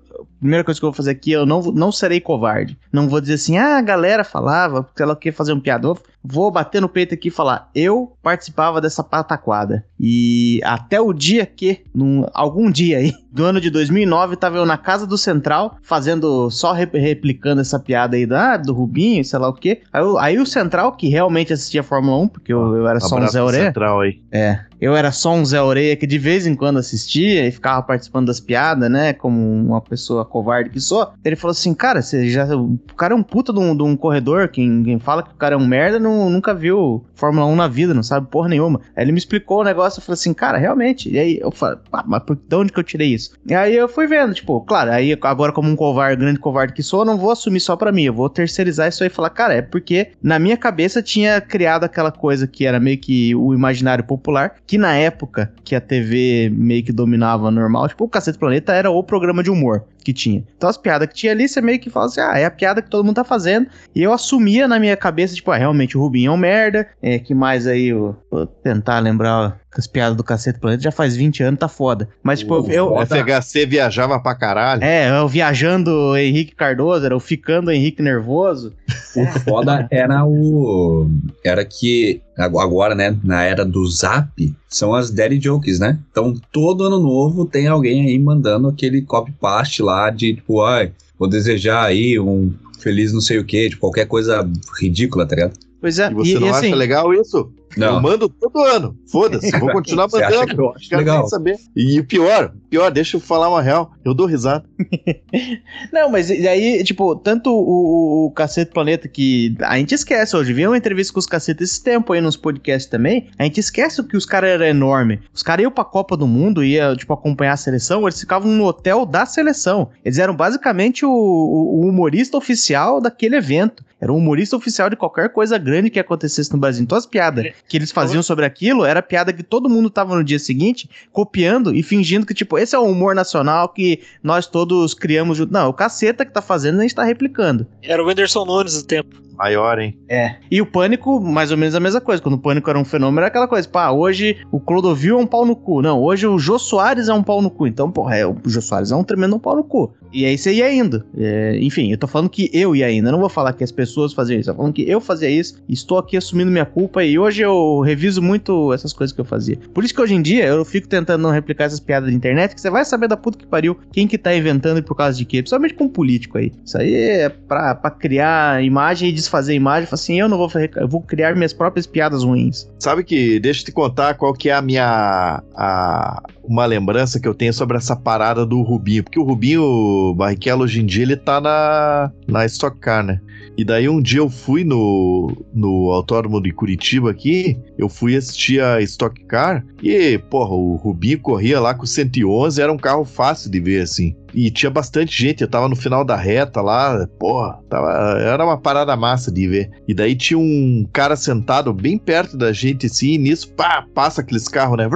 primeira coisa que eu vou fazer aqui, eu não, não serei covarde. Não vou dizer assim, ah, a galera falava, porque ela quer fazer um piador. Vou bater no peito aqui e falar, eu participava dessa pataquada. E até o dia que, num, algum dia aí, (laughs) do ano de 2009, tava eu na casa do Central, fazendo, só re- replicando essa piada aí da, do Rubinho, sei lá o quê. Aí, o- aí o Central, que realmente assistia a Fórmula 1, porque eu, eu era só um Zé Orelha. Central aí. É, eu era só um Zé Orelha que de vez em quando assistia e ficava participando das piadas, né? Como uma pessoa covarde que sou. Ele falou assim: Cara, você já. O cara é um puta de um, de um corredor. Quem, quem fala que o cara é um merda não, nunca viu Fórmula 1 na vida, não sabe porra nenhuma. Aí ele me explicou o negócio e falou assim: Cara, realmente. E aí eu falei: Pá, mas por, de onde que eu tirei isso? E aí eu fui vendo, tipo, claro, aí agora como um covarde, grande covarde que sou, eu não vou assumir só pra mim. Eu vou terceirizar isso aí e falar: Cara, é porque na minha cabeça tinha criado aquela coisa que era meio que o imaginário popular, que na época que a TV meio que dominava normal, tipo, o Cacete Planeta era o programa de humor que tinha. Então as piadas que tinha ali, você meio que fala assim, ah, é a piada que todo mundo tá fazendo. E eu assumia na minha cabeça, tipo, ah, realmente o Rubinho é um merda. É, que mais aí, eu vou tentar lembrar com as piadas do Cacete Planeta, já faz 20 anos, tá foda. Mas, tipo, O eu. foda- FHC viajava pra caralho. É, eu viajando Henrique Cardoso, era o ficando Henrique Nervoso. O foda era o. Era que ag- agora, né, na era do Zap, são as daddy jokes, né? Então todo ano novo tem alguém aí mandando aquele copy-paste lá de tipo, ai, vou desejar aí um feliz não sei o que, de qualquer coisa ridícula, tá ligado? Pois é, E você e, não e assim, acha legal isso? Eu mando todo ano. Foda-se, vou (laughs) continuar Você acha mandando. que eu acho Quero legal? saber. E o pior, pior, deixa eu falar uma real. Eu dou risada. (laughs) Não, mas e aí, tipo, tanto o, o, o Cacete Planeta que a gente esquece hoje, viu uma entrevista com os cacetes esse tempo aí nos podcasts também, a gente esquece que os caras eram enormes. Os caras iam pra Copa do Mundo, ia, tipo, acompanhar a seleção, eles ficavam no hotel da seleção. Eles eram basicamente o- o humorista oficial daquele evento. Era o humorista oficial de qualquer coisa grande que acontecesse no Brasil. Então as piadas que eles faziam sobre aquilo era piada que todo mundo tava no dia seguinte copiando e fingindo que, tipo, esse é o humor nacional que nós todos criamos junto. Não, o caceta que tá fazendo a gente tá replicando. Era o Whindersson Nunes do tempo. Maior, hein? É. E o Pânico, mais ou menos a mesma coisa. Quando o Pânico era um fenômeno, era aquela coisa, pá, hoje o Clodovil é um pau no cu. Não, hoje o Jô Soares é um pau no cu. Então, porra, é, o Jô Soares é um tremendo pau no cu. E aí você ia indo. É, enfim, eu tô falando que eu ia indo. Eu não vou falar que as pessoas faziam isso. Eu tô falando que eu fazia isso. Estou aqui assumindo minha culpa. E hoje eu reviso muito essas coisas que eu fazia. Por isso que hoje em dia eu fico tentando não replicar essas piadas de internet. Que você vai saber da puta que pariu quem que tá inventando e por causa de quê. Principalmente com político aí. Isso aí é pra, pra criar imagem e desfazer imagem. Fala assim, eu não vou fazer. Eu vou criar minhas próprias piadas ruins. Sabe que, deixa eu te contar qual que é a minha. A, uma lembrança que eu tenho sobre essa parada do Rubinho. Porque o Rubinho Barrichello, hoje em dia, ele tá na, na Stock Car, né? E daí um dia eu fui no, no autódromo de Curitiba aqui, eu fui assistir a Stock Car e, porra, o Rubinho corria lá com o 111, era um carro fácil de ver, assim. E tinha bastante gente, eu tava no final da reta lá, porra, tava, era uma parada massa de ver. E daí tinha um cara sentado bem perto da gente, assim, e nisso, pá, passa aqueles carros, né?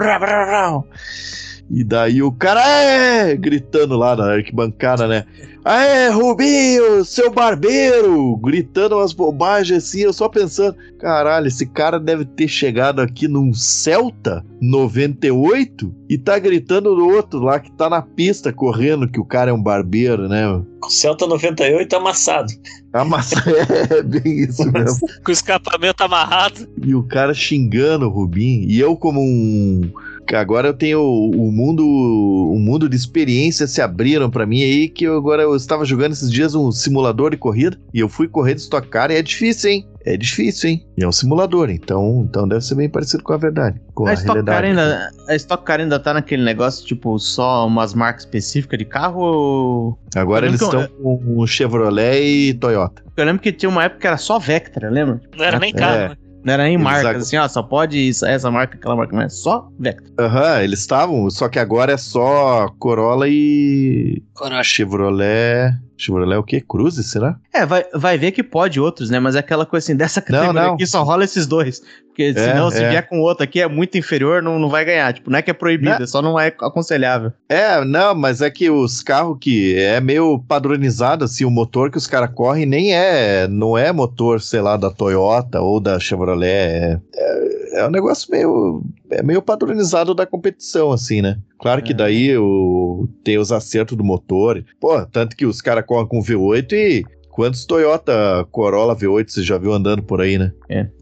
E daí o cara, é, gritando lá na arquibancada, né? Aê, Rubinho, seu barbeiro! Gritando umas bobagens assim, eu só pensando, caralho, esse cara deve ter chegado aqui num Celta 98 e tá gritando do outro lá que tá na pista correndo que o cara é um barbeiro, né? O Celta 98 amassado. Ah, mas (laughs) é bem isso mesmo. Com o escapamento amarrado. E o cara xingando o Rubinho. E eu, como um. Agora eu tenho o mundo, o mundo de experiências se abriram pra mim aí que eu agora eu estava jogando esses dias um simulador de corrida e eu fui correr de Stock Car e é difícil, hein? É difícil, hein? E é um simulador, então, então deve ser bem parecido com a verdade, com a, A Stock, Car ainda, a Stock Car ainda tá naquele negócio, tipo, só umas marcas específicas de carro ou... Agora Eu eles estão com o Chevrolet e Toyota. Eu lembro que tinha uma época que era só Vectra, lembra? Não era nem É. carro, né? Não era nem marcas, ag- assim, ó, só pode isso, essa marca, aquela marca, mas é só Vectra. Aham, eles estavam, só que agora é só Corolla e Corolla. Chevrolet. Chevrolet é o quê? Cruze, será? É, vai, vai ver que pode outros, né? Mas é aquela coisa assim, dessa categoria não. aqui só rola esses dois. Porque senão, se é. vier com outro aqui, é muito inferior, não, não vai ganhar. Tipo, não é que é proibido, Né? é só não é aconselhável. É, não, mas é que os carros que é meio padronizado, assim, o motor que os caras correm nem é, não é motor, sei lá, da Toyota ou da Chevrolet, é, é, é um negócio meio, é meio padronizado da competição, assim, né? Claro que É. daí o, tem os acertos do motor, pô, tanto que os caras correm com V8 e quantos Toyota Corolla V8 você já viu andando por aí, né?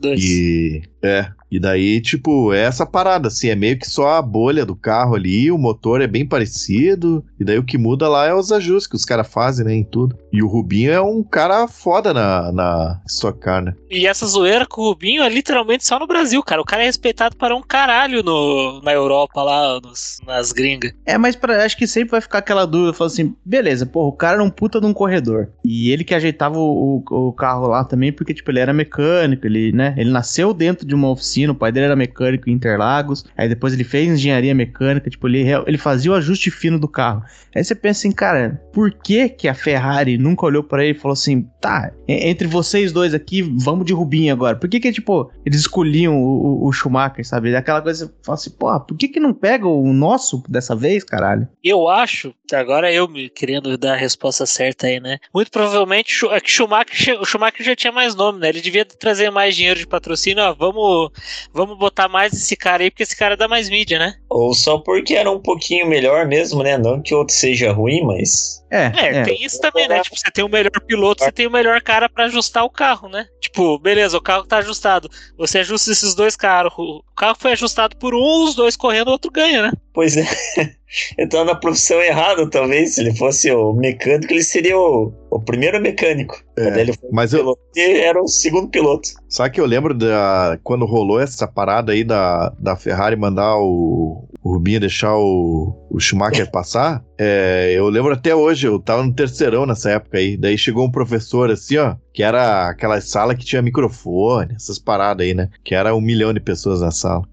Dois. E é, e daí, tipo, é essa parada, assim, é meio que só a bolha do carro ali, o motor é bem parecido, e daí o que muda lá é os ajustes que os caras fazem, né, em tudo. E o Rubinho é um cara foda na, na Stock Car, né? E essa zoeira com o Rubinho é literalmente só no Brasil, cara. O cara é respeitado para um caralho no, na Europa, lá, nos- nas gringas. É, mas pra, acho que sempre vai ficar aquela dúvida, falando assim, beleza, porra, o cara era um puta de um corredor. E ele que ajeitava o, o, o carro lá também, porque, tipo, ele era mecânico, ele, né, ele nasceu dentro de uma oficina, o pai dele era mecânico em Interlagos, aí depois ele fez engenharia mecânica, tipo, ele, ele fazia o ajuste fino do carro. Aí você pensa assim, cara, por que que a Ferrari nunca olhou pra ele e falou assim, tá, entre vocês dois aqui, vamos de Rubinho agora. Por que que, tipo, eles escolhiam o, o- o Schumacher, sabe? Aquela coisa, você fala assim, pô, por que que não pega o nosso dessa vez, caralho? Eu acho, agora eu me querendo dar a resposta certa aí, né? Muito provavelmente Schu- é Schumacher, che- o Schumacher já tinha mais nome, né? Ele devia trazer mais dinheiro de patrocínio. Ó, vamos vamos, botar mais esse cara aí, porque esse cara dá mais mídia, né? Ou só porque era um pouquinho melhor mesmo, né? Não que o outro seja ruim, mas. É, É, é. tem isso também, né? Tipo, você tem o melhor piloto, você tem o melhor cara pra ajustar o carro, né? Tipo, beleza, o carro tá ajustado. Você ajusta esses dois carros. O carro foi ajustado por um, os dois correndo, o outro ganha, né? Pois é. (laughs) Então na profissão errada, talvez. Se ele fosse o mecânico, ele seria o, o primeiro mecânico. É, mas eu- era o segundo piloto. Sabe que eu lembro da, quando rolou essa parada aí da, da Ferrari mandar o, o Rubinho deixar o, o Schumacher passar? É, eu lembro até hoje, eu tava no terceirão nessa época aí. Daí chegou um professor assim, ó, que era aquela sala que tinha microfone, essas paradas aí, né? Que era um milhão de pessoas na sala.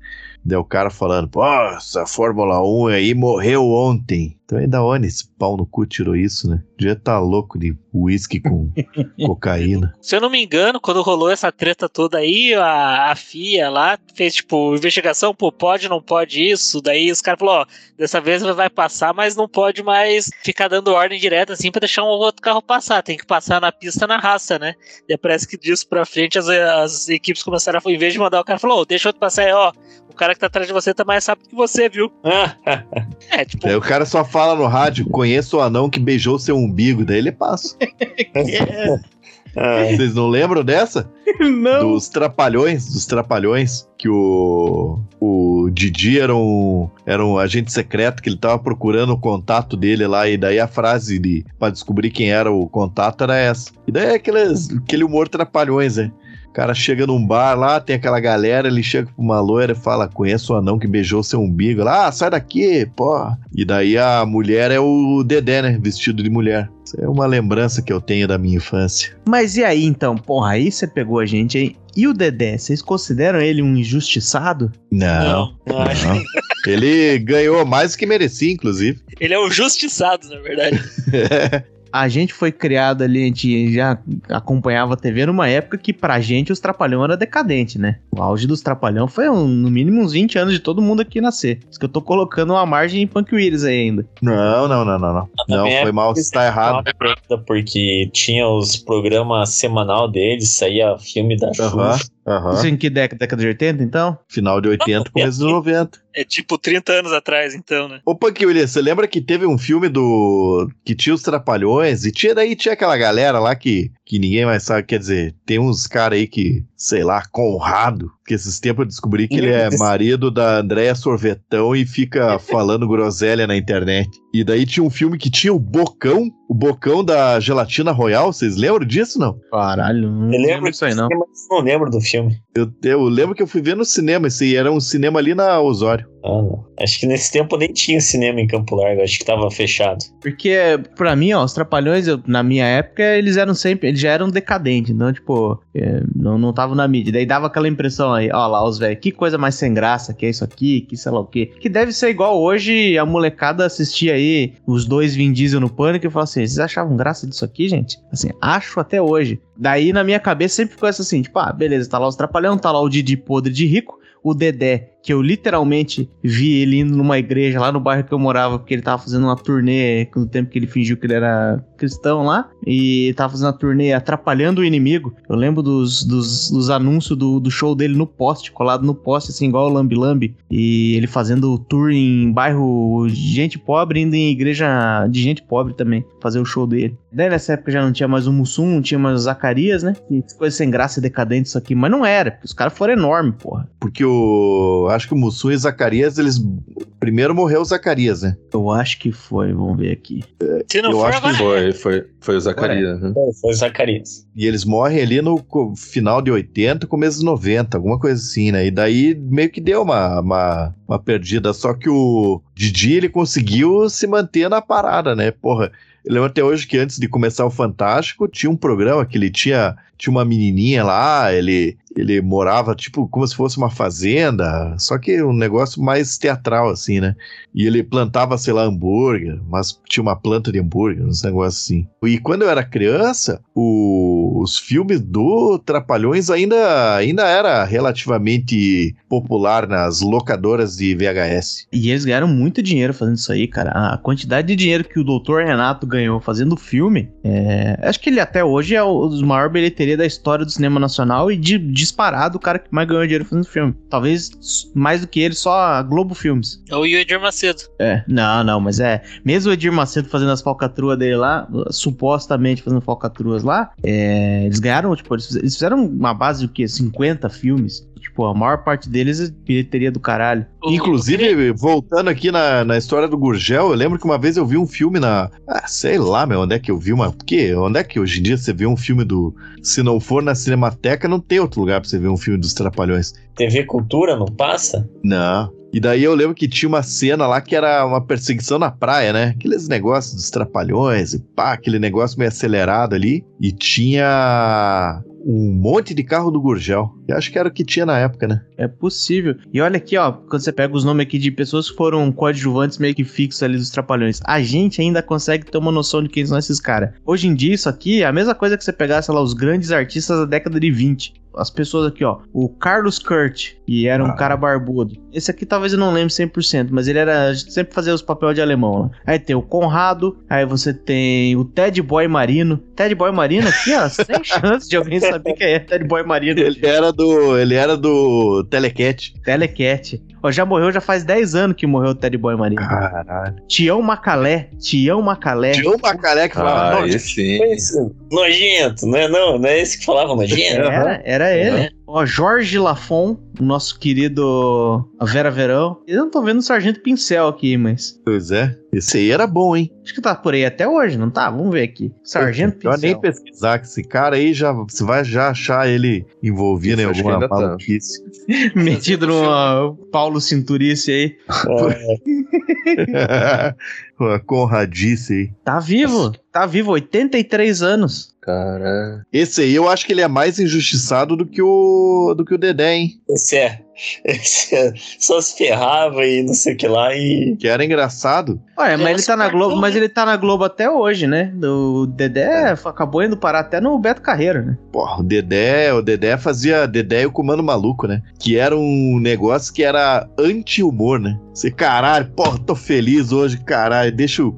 Daí o cara falando, pô, essa Fórmula 1 aí morreu ontem. Então aí da onde esse pau no cu tirou isso, né? Devia tá louco de uísque com (laughs) cocaína. Se eu não me engano, quando rolou essa treta toda aí, a, a FIA lá fez, tipo, investigação, pô, pode, não pode isso. Daí os caras falaram, ó, dessa vez vai passar, mas não pode mais ficar dando ordem direta assim pra deixar um outro carro passar. Tem que passar na pista na raça, né? E parece que disso pra frente as, as equipes começaram a, em vez de mandar o cara, falou, ô, deixa eu passar aí, ó. O cara que tá atrás de você tá mais rápido que você, viu? (laughs) É, tipo, Daí o cara só fala no rádio, conheço o anão que beijou seu umbigo, daí ele passa. (laughs) Ah, Vocês não lembram dessa? Não. Dos trapalhões, dos trapalhões, que o, o Didi era um, era um agente secreto, que ele tava procurando o contato dele lá, e daí a frase de, pra descobrir quem era o contato era essa. E daí é aqueles, aquele humor trapalhões, né? O cara chega num bar lá, tem aquela galera, ele chega pra uma loira e fala: Conheço o anão que beijou seu umbigo. Lá, ah, sai daqui, pô. E daí a mulher é o Dedé, né? Vestido de mulher. Isso é uma lembrança que eu tenho da minha infância. Mas e aí então? Porra, aí você pegou a gente aí. E o Dedé, vocês consideram ele um injustiçado? Não. não, não. Ele ganhou mais do que merecia, inclusive. Ele é o justiçado, na verdade. (laughs) A gente foi criado ali, a gente já acompanhava a TV numa época que pra gente os Trapalhão era decadente, né? O auge dos Trapalhão foi um- no mínimo uns 20 anos de todo mundo aqui nascer. Isso que eu tô colocando uma margem em Punk Willis aí ainda. Não, não, não, não, não. Não, foi mal, você tá errado. Porque tinha os programas semanal deles, saía filme da Aham, Xuxa. Aham. Isso em que década? Década de 80, então? Final de 80, começo dos 90. É tipo 30 anos atrás, então, né? Ô, Punk William, você lembra que teve um filme do. que tinha os Trapalhões e tinha daí tinha aquela galera lá que, que ninguém mais sabe, quer dizer, tem uns caras aí que, sei lá, Conrado, que esses tempos eu descobri que ele é marido da Andréia Sorvetão e fica (laughs) falando groselha na internet. E daí tinha um filme que tinha o Bocão, o Bocão da Gelatina Royal, vocês lembram disso não? Caralho, não Eu lembro disso aí não. mas não lembro do filme. Eu, eu lembro que eu fui ver no cinema, esse era um cinema ali na Osório. Acho que nesse tempo nem tinha cinema em Campo Largo, acho que tava fechado. Porque, pra mim, ó, os Trapalhões, eu- na minha época, eles eram sempre, eles já eram decadentes, então, tipo, é, não não estavam na mídia. Daí dava aquela impressão aí, ó lá, os velhos, que coisa mais sem graça que é isso aqui, que sei lá o quê. Que deve ser igual hoje a molecada assistia aí os dois Vin Diesel no Pânico e falava assim, vocês achavam graça disso aqui, gente? Assim, acho até hoje. Daí, na minha cabeça, sempre ficou essa assim, tipo, ah, beleza, tá lá os Trapalhão, tá lá o Didi podre de rico, o Dedé, que eu literalmente vi ele indo numa igreja lá no bairro que eu morava, porque ele tava fazendo uma turnê no tempo que ele fingiu que ele era cristão lá, e tava fazendo uma turnê atrapalhando o inimigo. Eu lembro dos, dos, dos anúncios do, do show dele no poste, colado no poste, assim, igual o Lambi Lambi, e ele fazendo tour em bairro de gente pobre, indo em igreja de gente pobre também, fazer o show dele. Daí nessa época já não tinha mais o Mussum, não tinha mais o Zacarias, né? E coisa sem graça e decadente isso aqui, mas não era, porque os caras foram enormes, porra. Porque o. Acho que o Mussum e Zacarias, eles. Primeiro morreu o Zacarias, né? Eu acho que foi, vamos ver aqui. Se não Eu for, acho que Foi, foi, foi o Zacarias. né? Foi o Zacarias. E eles morrem ali no final de 80, começo dos 90, alguma coisa assim, né? E daí meio que deu uma, uma, uma perdida. Só que o Didi, ele conseguiu se manter na parada, né? Porra, eu lembro até hoje que antes de começar o Fantástico, tinha um programa que ele tinha, tinha uma menininha lá, ele, ele morava tipo como se fosse uma fazenda, só que um negócio mais teatral, assim, né? E ele plantava, sei lá, hambúrguer, mas tinha uma planta de hambúrguer, uns negócios assim. E quando eu era criança, o os filmes do Trapalhões ainda, ainda era relativamente popular nas locadoras de VHS. E eles ganharam muito dinheiro fazendo isso aí, cara. A quantidade de dinheiro que o Dr. Renato ganhou fazendo o filme, é... acho que ele até hoje é o dos maior bilheteria da história do cinema nacional e de, disparado o cara que mais ganhou dinheiro fazendo filme. Talvez mais do que ele, só a Globo Filmes. É o Edir Macedo. É, não, não, mas é. Mesmo o Edir Macedo fazendo as falcatruas dele lá, supostamente fazendo falcatruas lá, é, eles ganharam, tipo, eles eles fizeram uma base de o quê? 50 filmes. Tipo, a maior parte deles é bilheteria do caralho. Inclusive, voltando aqui na, na história do Gurgel, eu lembro que uma vez eu vi um filme na. Ah, sei lá, meu, onde é que eu vi uma. Que? Onde é que hoje em dia você vê um filme do. Se não for na Cinemateca, não tem outro lugar pra você ver um filme dos Trapalhões. TV Cultura não passa? Não. E daí eu lembro que tinha uma cena lá que era uma perseguição na praia, né? Aqueles negócios dos trapalhões e pá, aquele negócio meio acelerado ali. E tinha um monte de carro do Gurgel. Eu acho que era o que tinha na época, né? É possível. E olha aqui, ó, quando você pega os nomes aqui de pessoas que foram coadjuvantes meio que fixos ali dos Trapalhões, a gente ainda consegue ter uma noção de quem são esses caras. Hoje em dia, isso aqui é a mesma coisa que você pegar, sei lá, os grandes artistas da década de 20. As pessoas aqui, ó. O Carlos Kurt, que era um Ah. cara barbudo. Esse aqui talvez eu não lembre 100%, mas ele era. A gente sempre fazia os papéis de alemão lá. Aí tem o Conrado, aí você tem o Ted Boy Marino. Ted Boy Marino aqui, ó, (laughs) sem chance de alguém saber quem é Ted Boy Marino. Ele era do. Ele era do Telecat. Telecat. Ó, já morreu, já faz 10 anos que morreu o Teddy Boy Marino. Caralho. Tião Macalé. Tião Macalé. Um Macalé que falava. Ah, "Não, esse sim. Esse nojento, não é, não, não é esse que falava nojento? Era, era ele. Ó, Jorge Lafon, o nosso querido Vera Verão. Eu não tô vendo o Sargento Pincel aqui, mas. Pois é. Esse aí era bom, hein? Acho que tá por aí até hoje, não tá? Vamos ver aqui. Sargento Melhor nem Pincel. pesquisar que esse cara aí já. Você vai já achar ele envolvido Isso, em alguma tá. maluquice. (laughs) Metido no Paulo Cinturice aí. (laughs) Uma Conradice aí. Tá vivo. Tá vivo, 83 anos. Cara. Esse aí eu acho que ele é mais injustiçado do que o do que o Dedé, hein? Esse é. Esse é. Só se ferrava e não sei o que lá e. Que era engraçado. Olha, mas É, ele tá na Globo, mas ele tá na Globo até hoje, né? O Dedé acabou indo parar até no Beto Carreiro, né? Porra, o Dedé, o Dedé fazia Dedé e o Comando Maluco, né? Que era um negócio que era anti-humor, né? Você, caralho, porra, tô feliz hoje, caralho, deixa eu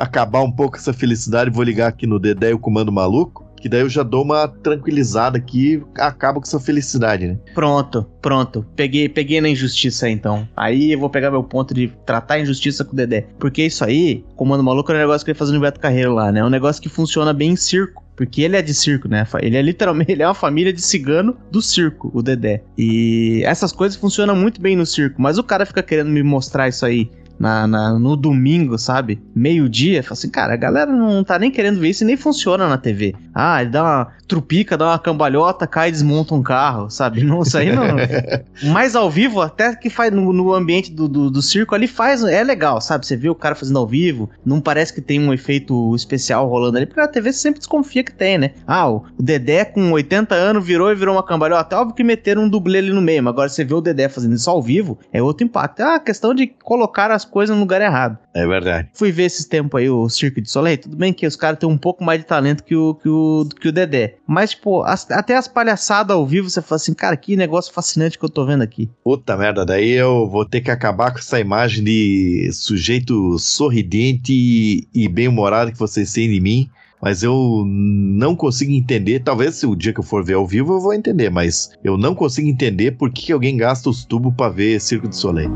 acabar um pouco essa felicidade, vou ligar aqui no Dedé e o Comando Maluco, que daí eu já dou uma tranquilizada aqui acabo com essa felicidade, né? Pronto, pronto. Peguei, peguei na injustiça então. Aí eu vou pegar meu ponto de tratar a injustiça com o Dedé. Porque isso aí, Comando Maluco, é um negócio que ele faz no Beto Carreiro lá, né? É um negócio que funciona bem em circo. Porque ele é de circo, né? Ele é literalmente (laughs) ele é uma família de cigano do circo, o Dedé. E essas coisas funcionam muito bem no circo. Mas o cara fica querendo me mostrar isso aí na, na- no domingo, sabe? Meio-dia. Fala assim, cara, a galera não tá nem querendo ver isso e nem funciona na TV. Ah, ele dá uma trupica, dá uma cambalhota, cai e desmonta um carro, sabe? (laughs) Não, isso aí não. (laughs) Mas ao vivo, até que faz no, no ambiente do, do, do circo ali, faz. É legal, sabe? Você vê o cara fazendo ao vivo, não parece que tem um efeito especial rolando ali, porque a TV sempre desconfia que tem, né? Ah, o, Dedé com 80 anos virou e virou uma cambalhota. Óbvio que meteram um dublê ali no meio, mas agora você vê o Dedé fazendo isso ao vivo, é outro impacto. É a questão de colocar as coisas no lugar errado. É verdade. Fui ver esses tempos aí o Cirque de Soleil. Tudo bem que os caras têm um pouco mais de talento que o, que o, que o Dedé. Mas, tipo, as- até as palhaçadas ao vivo, você fala assim, cara, que negócio fascinante que eu tô vendo aqui. Puta merda, daí eu vou ter que acabar com essa imagem de sujeito sorridente e- e bem-humorado que vocês têm de mim. Mas eu não consigo entender. Talvez se o dia que eu for ver ao vivo eu vou entender, mas eu não consigo entender por que que alguém gasta os tubos pra ver Circo de Soleil.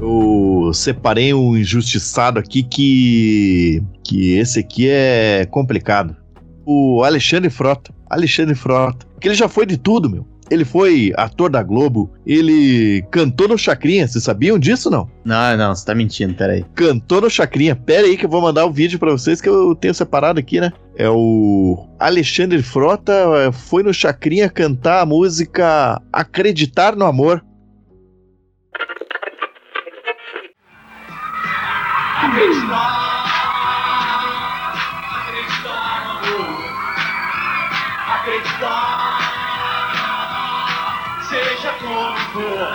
Eu separei um injustiçado aqui que. que esse aqui é complicado. O Alexandre Frota. Alexandre Frota. Que ele já foi de tudo, meu. Ele foi ator da Globo, ele cantou no Chacrinha, vocês sabiam disso não? Não, não, você tá mentindo, peraí. Cantou no Chacrinha. Pera aí que eu vou mandar o vídeo pra vocês que eu tenho separado aqui, né? É o Alexandre Frota eh, foi no Chacrinha cantar a música Acreditar no Amor. Seja como for,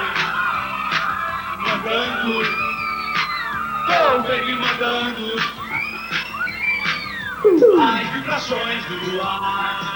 mandando. Go! Então vem me mandando as vibrações do ar.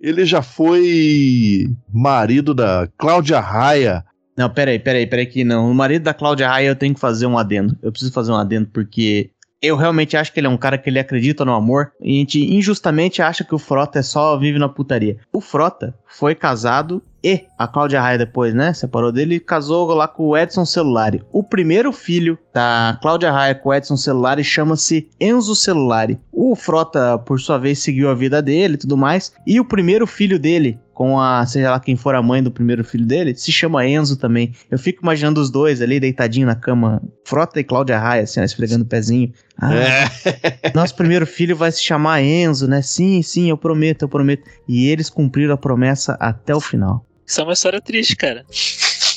Ele já foi marido da Cláudia Raia. Não, peraí, peraí, peraí que não. O marido da Cláudia Raia eu tenho que fazer um adendo. Eu preciso fazer um adendo porque eu realmente acho que ele é um cara que ele acredita no amor. E a gente injustamente acha que o Frota é só vive na putaria. O Frota foi casado e a Cláudia Raia depois, né? Separou dele e casou lá com o Edson Celulari. O primeiro filho da Cláudia Raia com o Edson Celulari chama-se Enzo Celulari. O Frota, por sua vez, seguiu a vida dele e tudo mais. E o primeiro filho dele, com a, seja lá quem for a mãe do primeiro filho dele, se chama Enzo também. Eu fico imaginando os dois ali deitadinho na cama, Frota e Cláudia Raia, assim, ó, esfregando o pezinho. Ah, É. (laughs) nosso primeiro filho vai se chamar Enzo, né? Sim, sim, eu prometo, eu prometo. E eles cumpriram a promessa até o final. Isso é uma história triste, cara.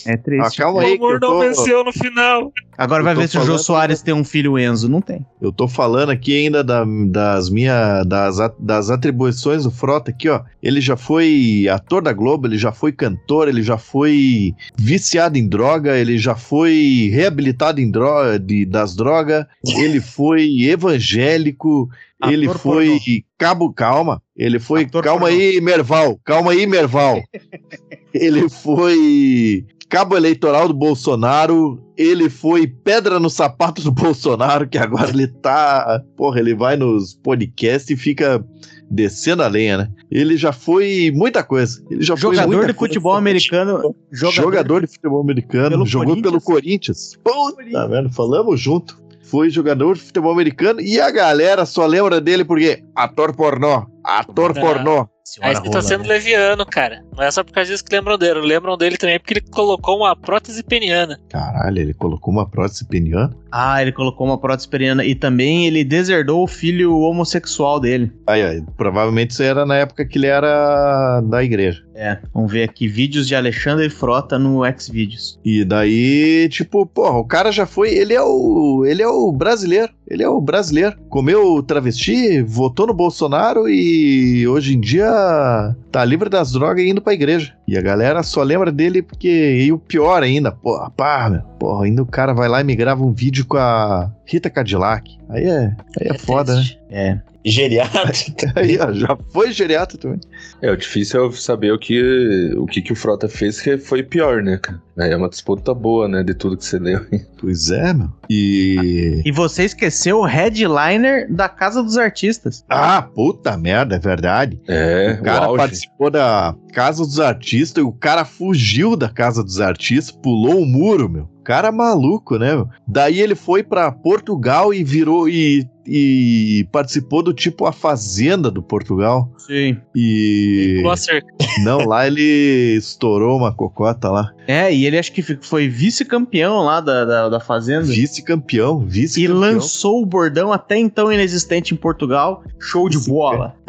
É Ah, triste. calma o aí, que amor eu não tô, venceu no final. Agora eu vai tô ver se o Jô Soares tem um filho Enzo. Não tem. eu tô falando aqui ainda da- das minhas das, das atribuições do Frota aqui, ó. Ele já foi ator da Globo, ele já foi cantor, ele já foi viciado em droga, ele já foi reabilitado em droga, de, das drogas, ele (laughs) foi evangélico, Ator ele foi pornô. cabo calma, ele foi Ator calma pornô. aí, Merval, calma aí, Merval. (laughs) ele foi cabo eleitoral do Bolsonaro, ele foi pedra no sapato do (laughs) Bolsonaro, que agora ele tá, porra, ele vai nos podcasts e fica descendo a lenha, né? Ele já foi muita coisa. Ele já foi Jogador muita de coisa. futebol americano. Jogador, Jogador de futebol americano, Pelo jogou pelo Corinthians. Puta, Corinthians. vendo? Falamos junto. Foi jogador de futebol americano e a galera só lembra dele porque ator pornó, ator Não. Pornó. Aí você tá sendo leviano, cara. Não é só por causa disso que lembram dele. Lembram dele também porque ele colocou uma prótese peniana. Caralho, ele colocou uma prótese peniana. Ah, ele colocou uma prótese periana. E também ele deserdou o filho homossexual dele. Aí, aí, provavelmente isso era na época que ele era da igreja. É, vamos ver aqui vídeos de Alexandre Frota no Xvideos. E daí, tipo, porra, o cara já foi, ele é o, ele é o brasileiro, ele é o brasileiro. Comeu travesti, votou no Bolsonaro e hoje em dia tá livre das drogas e indo pra igreja. E a galera só lembra dele porque, e o pior ainda, porra, pá, meu, porra, ainda o cara vai lá e me grava um vídeo com a Rita Cadillac. Aí é, aí é, foda, né? É. Geriátrico. (laughs) Aí, ó, já foi geriatra também. É, o difícil é saber o que o, que, que o Frota fez que foi pior, né, cara? É uma disputa boa, né, de tudo que você leu. (laughs) Pois é, meu. E. E você esqueceu o headliner da Casa dos Artistas. Ah, puta merda, é verdade. É, O cara o participou da Casa dos Artistas e o cara fugiu da Casa dos Artistas, pulou o muro, meu. Cara maluco, né? Daí ele foi pra Portugal e virou e, e participou do tipo A Fazenda do Portugal. Sim. E não, lá ele estourou uma cocota lá. É, e ele acho que foi vice-campeão lá da, da, da Fazenda. Vice-campeão, E vice-campeão. lançou o bordão até então inexistente em Portugal. Show de Sim, bola. (laughs)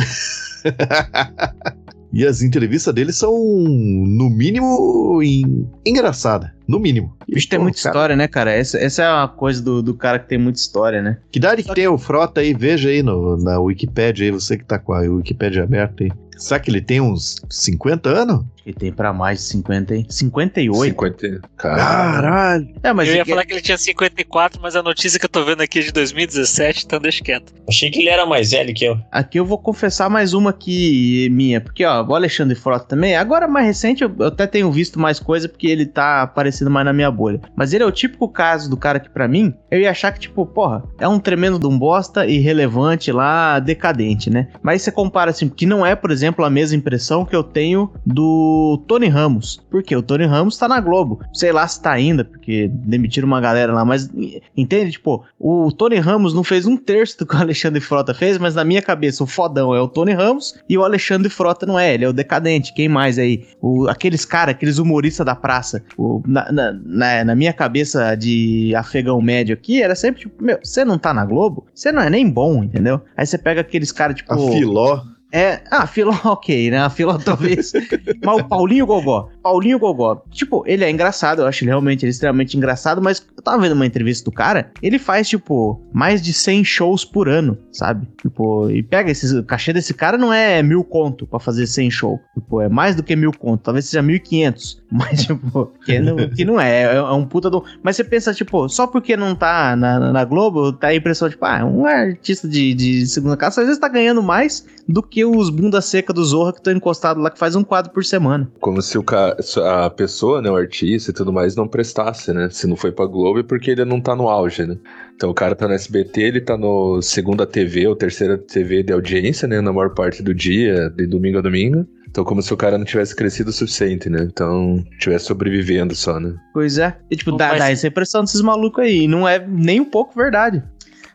E as entrevistas dele são, no mínimo, en- engraçadas. No mínimo. O bicho tem muita cara, história, né, cara? Essa, essa é a coisa do, do cara que tem muita história, né? Que idade que tem o Frota aí? Veja aí no, na Wikipédia aí, você que tá com a Wikipédia aberta aí. Será que ele tem uns 50 anos? Acho que tem pra mais de 50, hein? 58. 50. Cara, Caralho! É, mas eu ia é- falar que ele tinha 54, mas a notícia que eu tô vendo aqui é de 2017, então deixa quieto. Achei que ele era mais velho que eu. aqui eu vou confessar mais uma aqui minha. Porque, ó, o Alexandre Frota também. Agora, mais recente, eu, eu até tenho visto mais coisa porque ele tá aparecendo mais na minha bolha. Mas ele é o típico caso do cara que, pra mim, eu ia achar que, tipo, porra, é um tremendo de um bosta irrelevante lá, decadente, né? Mas você compara, assim, que não é, por exemplo, a mesma impressão que eu tenho do Tony Ramos. Porque o Tony Ramos tá na Globo. Sei lá se tá ainda, porque demitiram uma galera lá, mas entende? Tipo, o Tony Ramos não fez um terço do que o Alexandre Frota fez, mas na minha cabeça o fodão é o Tony Ramos e o Alexandre Frota não é, ele é o decadente. Quem mais aí? O, aqueles caras, aqueles humoristas da praça. O- na, na, na, na minha cabeça de afegão médio aqui, era sempre tipo, meu, você não tá na Globo? Você não é nem bom, entendeu? Aí você pega aqueles caras tipo. A Filó. É, ah, Filó, (laughs) ok, né? A Filó talvez. (laughs) mas o Paulinho Gogó. Paulinho Gogó. Tipo, ele é engraçado, eu acho ele realmente ele é extremamente engraçado, mas eu tava vendo uma entrevista do cara, ele faz, tipo, mais de 100 shows por ano, sabe? Tipo, e pega esses. O cachê desse cara não é mil conto pra fazer 100 show. Tipo, é mais do que mil conto, talvez seja 1.500. (laughs) Mas, tipo, que não, que não é, é, é um puta do. Mas você pensa, tipo, só porque não tá na, na Globo, tá a impressão, tipo, ah, um artista de, de segunda casa às vezes tá ganhando mais do que os bunda seca do Zorra que estão encostados lá, que faz um quadro por semana. Como se o ca... a pessoa, né, o artista e tudo mais, não prestasse, né? Se não foi pra Globo é porque ele não tá no auge, né? Então o cara tá no SBT, ele tá no segunda TV ou terceira TV de audiência, né? Na maior parte do dia, de domingo a domingo. Então, como se o cara não tivesse crescido o suficiente, né? Então, tivesse sobrevivendo só, né? Pois é. E, tipo, Não dá, faz- dá essa impressão desses malucos aí. E não é nem um pouco verdade.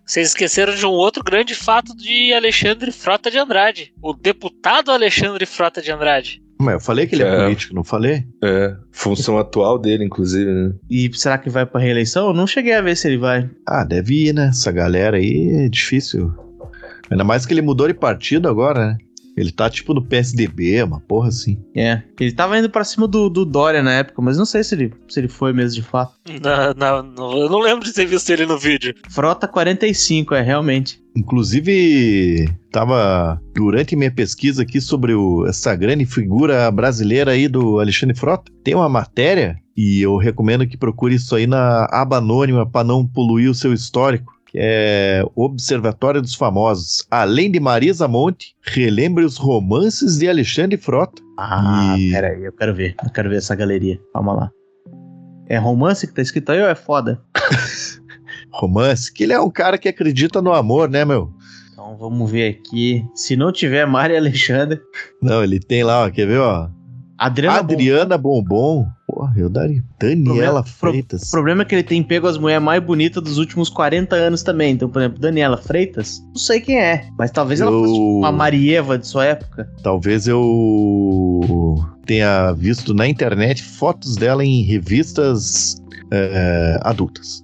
Vocês esqueceram de um outro grande fato de Alexandre Frota de Andrade. O deputado Alexandre Frota de Andrade. Mas eu falei que ele é, É. político, não falei? É, função atual dele, inclusive, né? E será que vai pra reeleição? Eu não cheguei a ver se ele vai. Ah, deve ir, né? Essa galera aí é difícil. Ainda mais que ele mudou de partido agora, né? Ele tá tipo no PSDB, uma porra assim. É. Ele tava indo pra cima do, do Dória na época, mas não sei se ele, se ele foi mesmo de fato. Na- no- eu não lembro de ter visto ele no vídeo. Frota 45, é, realmente. Inclusive, tava durante minha pesquisa aqui sobre o, essa grande figura brasileira aí do Alexandre Frota. Tem uma matéria e eu recomendo que procure isso aí na aba anônima para não poluir o seu histórico. Que é Observatório dos Famosos. Além de Marisa Monte, relembre os romances de Alexandre Frota. Ah, E- pera aí, eu quero ver. Eu quero ver essa galeria. Calma lá. É romance que tá escrito aí ou é foda? (laughs) Romance, que ele é um cara que acredita no amor, né, meu? Então vamos ver aqui. Se não tiver Mari Alexandre. Não, ele tem lá, ó, quer ver, ó? Adriana Adriana Bombom. Porra, eu daria. Daniela Pro- Freitas. O problema é que ele tem pego as mulheres mais bonitas dos últimos 40 anos também. Então, por exemplo, Daniela Freitas, não sei quem é. Mas talvez ela Eu- fosse tipo, uma Marieva de sua época. Talvez eu tenha visto na internet fotos dela em revistas é, adultas.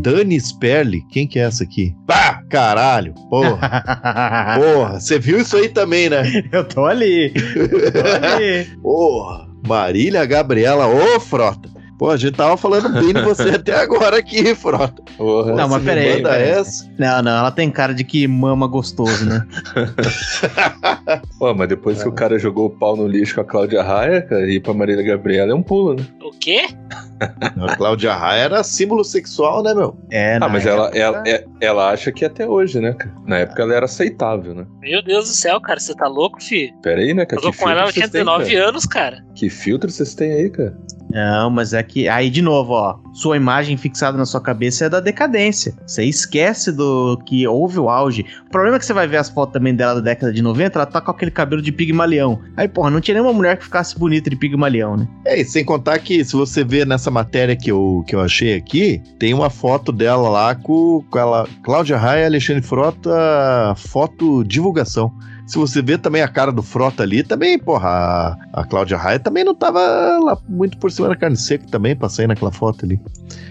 Dani Sperli, quem que é essa aqui? Pá, caralho, porra, (laughs) porra, você viu isso aí também, né? eu tô ali. Eu tô ali. (laughs) Porra, Marília Gabriela, ô Frota. Pô, a gente tava falando bem de você (laughs) até agora aqui, Frota. Porra. Não, mas Você pera me aí, manda pera essa? Não, não, ela tem cara de que mama gostoso, né? (laughs) Pô, mas depois que o cara jogou o pau no lixo com a Cláudia Raia, cara, e ir pra Marília Gabriela é um pulo, né? O quê? A Cláudia Raia era símbolo sexual, né, meu? É, Ah, mas ela, época- ela, é- ela acha que até hoje, né, cara? Na época ela era aceitável, né? Meu Deus do céu, cara, você tá louco, fi? Pera aí, né, cara? Casou Que com ela, ela tinha vocês têm, 19 cara? anos, cara. Que filtro vocês têm aí, cara? Não, mas é que. Aí, de novo, ó. Sua imagem fixada na sua cabeça é da decadência. Você esquece do que houve o auge. O problema é que você vai ver as fotos também dela da década de 90, ela tá com aquele cabelo de pigmalião. Aí, porra, não tinha nenhuma mulher que ficasse bonita de pigmalião, né? É, e sem contar que se você ver nessa matéria que eu, que eu achei aqui, tem uma foto dela lá com, com ela, Cláudia Raia Alexandre Frota, foto divulgação. Se você ver também a cara do Frota ali, também, porra, a, a Cláudia Raia também não tava lá muito por cima da carne seca também, pra sair naquela foto ali.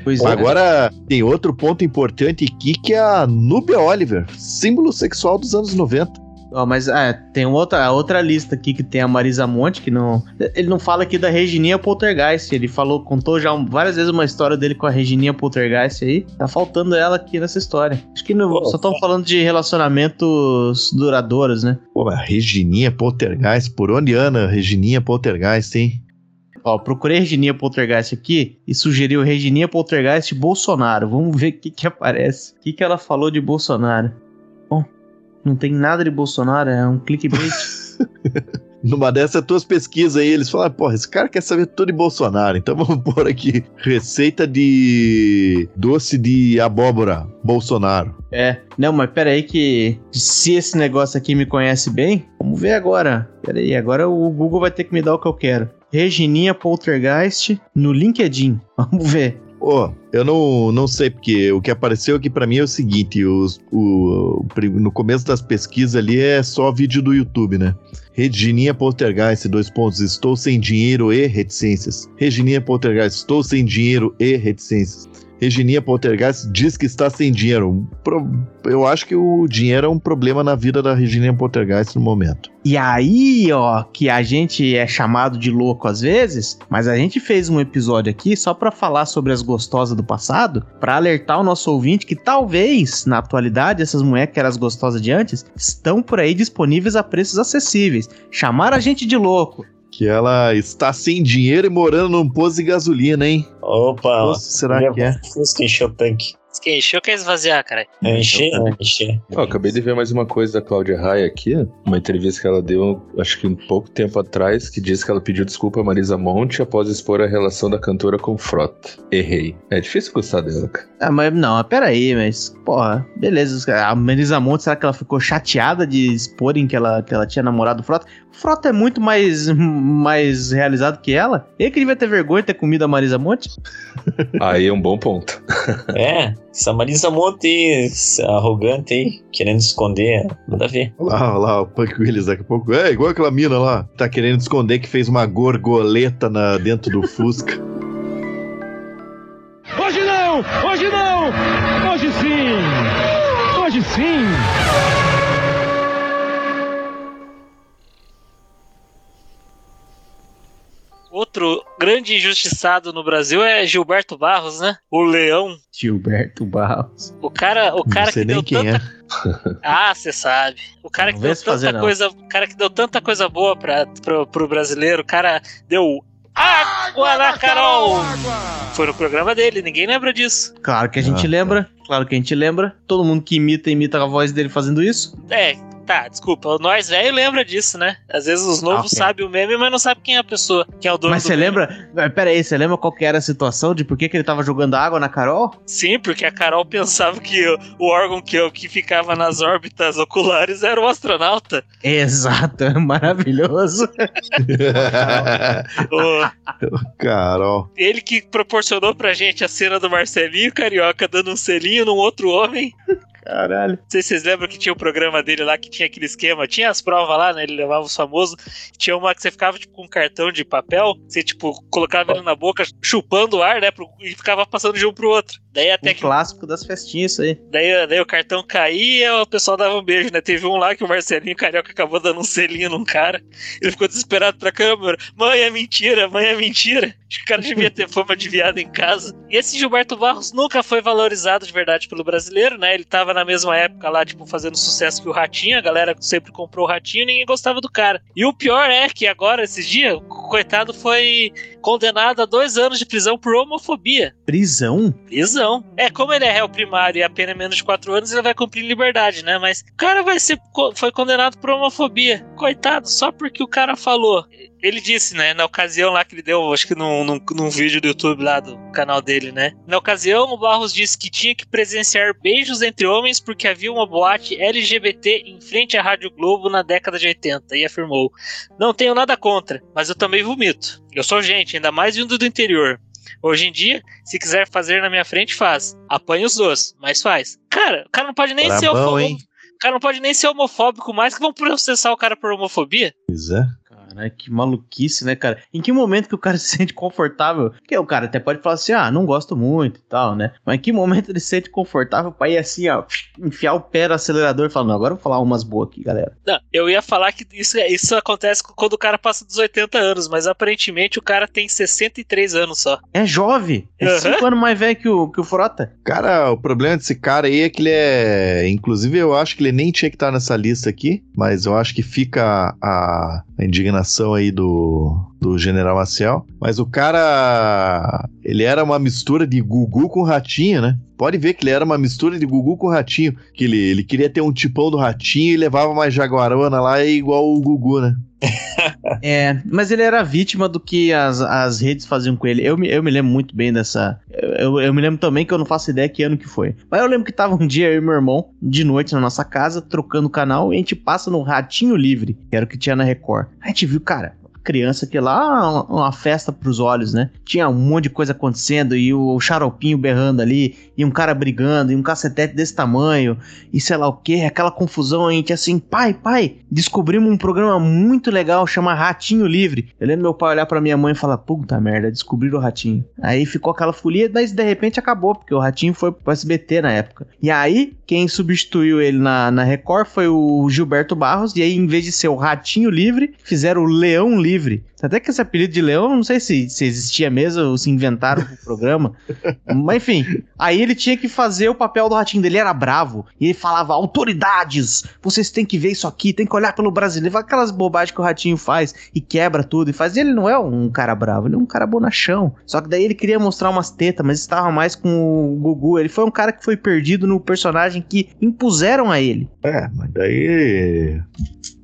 Pois é. Agora, tem outro ponto importante aqui, que é a Nubia Oliver, símbolo sexual dos anos 90. Ó, mas é, tem outra, outra lista aqui que tem a Marisa Monte, que não. Ele não fala aqui da Regininha Poltergeist. Ele falou, contou já várias vezes uma história dele com a Regininha Poltergeist aí. Tá faltando ela aqui nessa história. Acho que não- Pô, só estão falando de relacionamentos duradouros, né? Pô, Regininha Poltergeist, por onde anda Regininha Poltergeist, hein? Ó, procurei Regininha Poltergeist aqui e sugeriu Regininha Poltergeist Bolsonaro. Vamos ver o que que aparece. O que que ela falou de Bolsonaro? Não tem nada de Bolsonaro, é um clickbait. (laughs) Numa dessas tuas pesquisas aí, eles falaram, porra, esse cara quer saber tudo de Bolsonaro, então (laughs) vamos pôr aqui, receita de doce de abóbora, Bolsonaro. É, não, mas pera aí que se esse negócio aqui me conhece bem, vamos ver agora. Pera aí, agora o Google vai ter que me dar o que eu quero. Regininha Poltergeist no LinkedIn. (laughs) Vamos ver. Pô, eu não, não sei, porque o que apareceu aqui pra mim é o seguinte, os, o, no começo das pesquisas ali é só vídeo do YouTube, né? Regininha Poltergeist, dois pontos, estou sem dinheiro e reticências. Regininha Poltergeist, estou sem dinheiro e reticências. Regininha Poltergeist diz que está sem dinheiro. Eu acho que o dinheiro é um problema na vida da Regininha Poltergeist no momento. E aí, ó, que a gente é chamado de louco às vezes, mas a gente fez um episódio aqui só pra falar sobre as gostosas do passado, pra alertar o nosso ouvinte que talvez, na atualidade, essas mulheres que eram as gostosas de antes, estão por aí disponíveis a preços acessíveis. Chamaram a gente de louco. Que ela está sem dinheiro e morando num posto de gasolina, hein? Opa, ó. Posto será que é? Fusca encheu o tanque. Quem encheu quer esvaziar, cara. Encher, encher. Ó, acabei de ver mais uma coisa da Cláudia Raia aqui, ó. uma entrevista que ela deu, acho que um pouco tempo atrás, que diz que ela pediu desculpa a Marisa Monte após expor a relação da cantora com Frota. Errei. É difícil gostar dela, cara. Ah, mas não, pera aí, mas, porra, beleza. A Melissa Monte, será que ela ficou chateada de exporem que ela, que ela tinha namorado o Frota? O Frota é muito mais, mais realizado que ela. Ele que devia ter vergonha de ter comido a Marisa Monte. Aí é um bom ponto. É, (laughs) essa Marisa Monte arrogante aí, querendo esconder, nada a ver. Olha lá, olha lá, o Punk Willis daqui a pouco. É igual aquela mina lá. Tá querendo esconder que fez uma gorgoleta na, dentro do Fusca. Hoje não! Hoje não! Hoje sim! Hoje sim! Outro grande injustiçado no Brasil é Gilberto Barros, né? O Leão. Gilberto Barros. O cara, o cara Não sei que nem deu quem tanta é. (laughs) Ah, você sabe. O cara Não que deu tanta não. coisa, o cara que deu tanta coisa boa para pro, pro brasileiro, o cara deu água na Carol. Foi no programa dele, ninguém lembra disso. Claro que a gente Ah, lembra, claro que a gente lembra. Todo mundo que imita, imita a voz dele fazendo isso. É, tá, desculpa, nós velho lembra disso, né? Às vezes os novos Ah, ok. sabem o meme, mas não sabem quem é a pessoa, quem é o dono Mas do você meme. lembra? Pera aí, você lembra qual que era a situação de por que, que ele tava jogando água na Carol? Sim, porque a Carol pensava que o, o órgão que, que ficava nas órbitas oculares era o astronauta. Exato, é maravilhoso. (laughs) (laughs) O- Carol. ele que proporcionou pra gente a cena do Marcelinho Carioca dando um selinho num outro homem. Caralho. Não sei se vocês lembram que tinha o programa dele lá que tinha aquele esquema. Tinha as provas lá, né? Ele levava os famosos. Tinha uma que você ficava tipo com um cartão de papel. Você, tipo, colocava ele na boca, chupando o ar, né? E ficava passando de um pro outro. Daí até Um que. clássico das festinhas, isso aí. Daí, daí o cartão caía, o pessoal dava um beijo, né? Teve um lá que o Marcelinho Carioca acabou dando um selinho num cara. Ele ficou desesperado pra câmera. Mãe, é mentira, mãe, é mentira. Acho que o cara devia ter fama de viado em casa. E esse Gilberto Barros nunca foi valorizado de verdade pelo brasileiro, né? Ele tava na mesma época lá, tipo, fazendo sucesso que o Ratinho. A galera sempre comprou o Ratinho e ninguém gostava do cara. E o pior é que agora, esses dias, o coitado foi condenado a dois anos de prisão por homofobia. Prisão? Prisão. É, como ele é réu primário e a pena é menos de 4 anos, ele vai cumprir liberdade, né? Mas o cara vai ser foi condenado por homofobia. Coitado, só porque o cara falou. Ele disse, né, na ocasião lá que ele deu, acho que num, num, num vídeo do YouTube lá do canal dele, né? Na ocasião, o Barros disse que tinha que presenciar beijos entre homens porque havia uma boate LGBT em frente à Rádio Globo na década de 80 e afirmou: Não tenho nada contra, mas eu também vomito. Eu sou gente, ainda mais vindo do interior. Hoje em dia, se quiser fazer na minha frente, faz. Apanha os dois, mas faz. Cara, o cara não pode nem ser Brabão, homofóbico. hein? O cara não pode nem ser homofóbico mais que vão processar o cara por homofobia. Pois é. Caralho, que maluquice, né, cara? Em que momento que o cara (laughs) se sente confortável? Porque o cara até pode falar assim, ah, não gosto muito e tal, né? Mas em que momento ele se sente confortável pra ir assim, ó, enfiar o pé no acelerador e falar, não, agora eu vou falar umas boas aqui, galera. Não, eu ia falar que isso, isso acontece quando o cara passa dos 80 anos, mas aparentemente o cara tem 63 anos só. É jovem. É Aham. cinco anos mais velho que o, que o Frota. Cara, o problema desse cara aí é que ele é. Inclusive, eu acho que ele nem tinha que estar nessa lista aqui, mas eu acho que fica a, a indignação aí do, do General Maciel. Mas o cara. Ele era uma mistura de Gugu com Ratinho, né? Pode ver que ele era uma mistura de Gugu com Ratinho. Que ele, ele queria ter um tipão do Ratinho e levava uma jaguarona lá igual o Gugu, né? (laughs) É, mas ele era vítima do que as, as redes faziam com ele. Eu me, eu me lembro muito bem dessa. Eu, eu me lembro também que eu não faço ideia que ano que foi. Mas eu lembro que tava um dia eu e meu irmão, de noite na nossa casa, trocando o canal, e a gente passa no Ratinho Livre, que era o que tinha na Record. A gente viu, cara. Criança que lá uma, festa pros olhos, né? Tinha um monte de coisa acontecendo e o xaropinho berrando ali, e um cara brigando, e um cacetete desse tamanho, e sei lá o que, aquela confusão, a gente assim, pai, pai, descobrimos um programa muito legal, chama Ratinho Livre. Eu lembro meu pai olhar pra minha mãe e falar, puta merda, descobriram o Ratinho. Aí ficou aquela folia, mas de repente acabou, porque o Ratinho foi pro SBT na época. E aí, quem substituiu ele na, na Record foi o Gilberto Barros, e aí em vez de ser o Ratinho Livre, fizeram o Leão Livre. Até que esse apelido de Leão, não sei se, se existia mesmo ou se inventaram pro (laughs) programa. Mas enfim, aí ele tinha que fazer o papel do ratinho dele, era bravo. E ele falava: autoridades, vocês têm que ver isso aqui, tem que olhar pelo brasileiro. Aquelas bobagens que o ratinho faz e quebra tudo e faz. E ele não é um cara bravo, ele é um cara bonachão. Só que daí ele queria mostrar umas tetas, mas estava mais com o Gugu. Ele foi um cara que foi perdido no personagem que impuseram a ele. É, mas daí.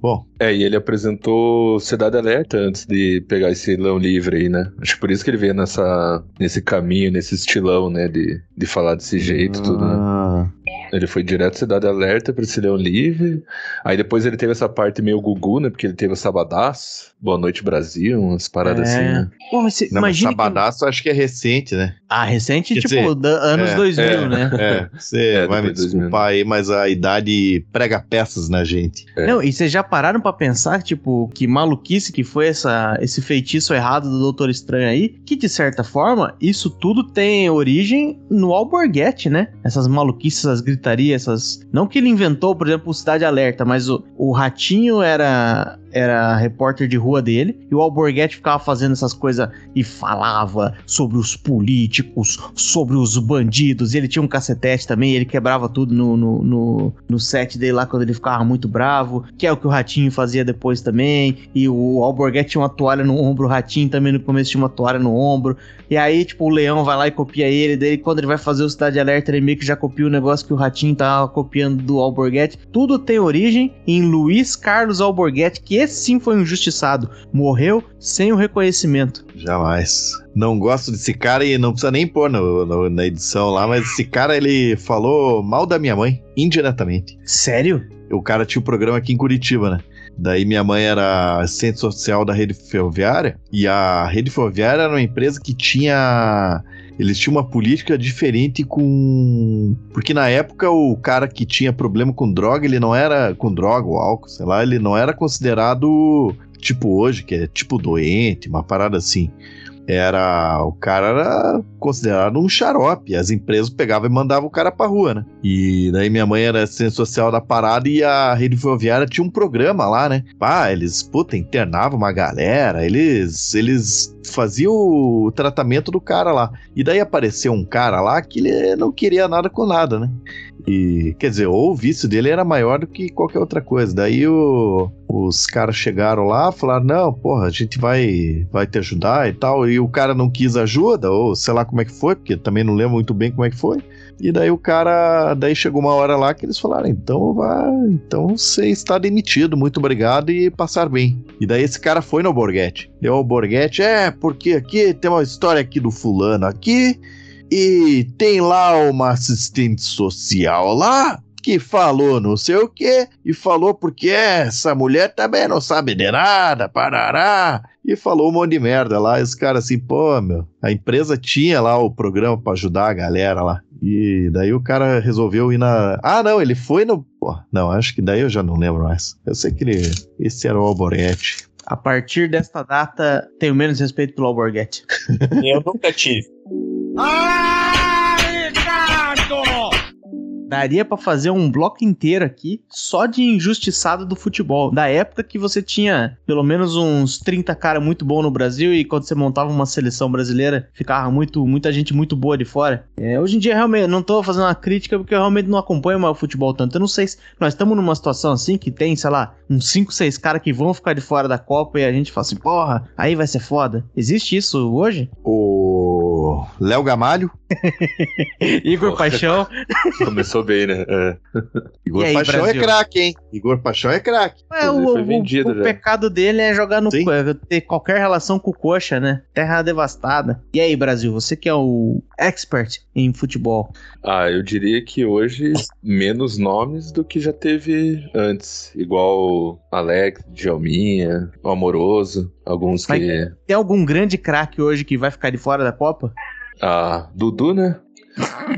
Bom, É, e ele apresentou Cidade Alerta antes de pegar esse leão livre aí, né? Acho que por isso que ele veio nessa, nesse caminho, nesse estilão, né? De, de falar desse jeito e tudo, né? ah, Ele foi direto Cidade Alerta pra esse leão livre. Aí depois ele teve essa parte meio gugu, né? Porque ele teve o Sabadaço, Boa Noite Brasil, umas paradas É. assim, né? Pô, mas você não, mas imagina. que- Sabadaço acho que é recente, né? Ah, recente, Quer tipo, dizer, da- anos é, 2000, é. né? É, você É, vai me depois de 2000. desculpar aí, mas a idade prega peças na gente. É. Não, e vocês já pararam pra pensar, tipo, que maluquice que foi essa, esse feitiço errado do Doutor Estranho aí? Que, de certa forma, isso tudo tem origem no Alborguete, né? Essas maluquices, essas gritarias, essas... Não que ele inventou, por exemplo, o Cidade Alerta, mas o, o Ratinho era... Era repórter de rua dele, e o Alborguete ficava fazendo essas coisas e falava sobre os políticos, sobre os bandidos. Ele tinha um cacetete também, ele quebrava tudo no, no, no, no set dele lá quando ele ficava muito bravo, que é o que o Ratinho fazia depois também. E o Alborguete tinha uma toalha no ombro, o Ratinho também no começo tinha uma toalha no ombro. E aí, tipo, o Leão vai lá e copia ele, daí quando ele vai fazer o Cidade Alerta, ele meio que já copia o negócio que o Ratinho tava copiando do Alborguete. Tudo tem origem em Luiz Carlos Alborguete, que esse sim foi um injustiçado. Morreu sem o reconhecimento. Jamais. Não gosto desse cara e não precisa nem pôr no- no- na edição lá, mas esse cara ele falou mal da minha mãe, indiretamente. Sério? O cara tinha um programa aqui em Curitiba, né? Daí minha mãe era assistente social da rede ferroviária e a rede ferroviária era uma empresa que tinha eles tinham uma política diferente com porque na época o cara que tinha problema com droga, ele não era com droga ou álcool, sei lá, ele não era considerado tipo hoje, que é tipo doente, uma parada assim. Era. O cara era considerado um xarope. As empresas pegavam e mandavam o cara pra rua, né? E daí minha mãe era assistente social da parada e a rede ferroviária tinha um programa lá, né? Pá, eles, puta, internavam uma galera, eles. Eles faziam o tratamento do cara lá. E daí apareceu um cara lá que ele não queria nada com nada, né? E, quer dizer, ou o vício dele era maior do que qualquer outra coisa. Daí o- os caras chegaram lá, falaram: Não, porra, a gente vai, vai te ajudar e tal. E o cara não quis ajuda, ou sei lá como é que foi, porque também não lembro muito bem como é que foi. E daí o cara, daí chegou uma hora lá que eles falaram: Então vai, então você está demitido, muito obrigado e passar bem. E daí esse cara foi no Borghetti. Deu ao Borghetti: É, porque aqui tem uma história aqui do fulano aqui. E tem lá uma assistente social lá que falou não sei o que e falou porque essa mulher também não sabe de nada, parará. E falou um monte de merda lá. E os caras assim, pô, meu, a empresa tinha lá o programa pra ajudar a galera lá. E daí o cara resolveu ir na. Ah, não, ele foi no. Pô, não, acho que daí eu já não lembro mais. Eu sei que ele. Esse era o Alborete. A partir desta data, tenho menos respeito pelo Alborguete. (laughs) Eu nunca tive. Daria pra fazer um bloco inteiro aqui só de injustiçado do futebol. Da época que você tinha pelo menos uns 30 caras muito bons no Brasil e quando você montava uma seleção brasileira, ficava muito, muita gente muito boa de fora. É, hoje em dia, realmente, não tô fazendo uma crítica porque eu realmente não acompanho mais o futebol tanto. Eu não sei se nós estamos numa situação assim que tem, sei lá, uns 5, 6 caras que vão ficar de fora da Copa e a gente fala assim, porra, aí vai ser foda. Existe isso hoje? O Léo Gamalho. (laughs) Igor Porra. Paixão. (laughs) Começou bem, né? É. Igor aí, Paixão Brasil? é craque, hein? Igor Paixão é craque. É, o, vendido o já. pecado dele é jogar no Sim. é ter qualquer relação com o coxa, né? Terra devastada. E aí, Brasil, você que é o expert em futebol. Ah, eu diria que hoje menos nomes do que já teve antes. Igual Alex, Djalminha, o Amoroso, alguns que. Tem algum grande craque hoje que vai ficar de fora da Copa? Ah, Dudu, né?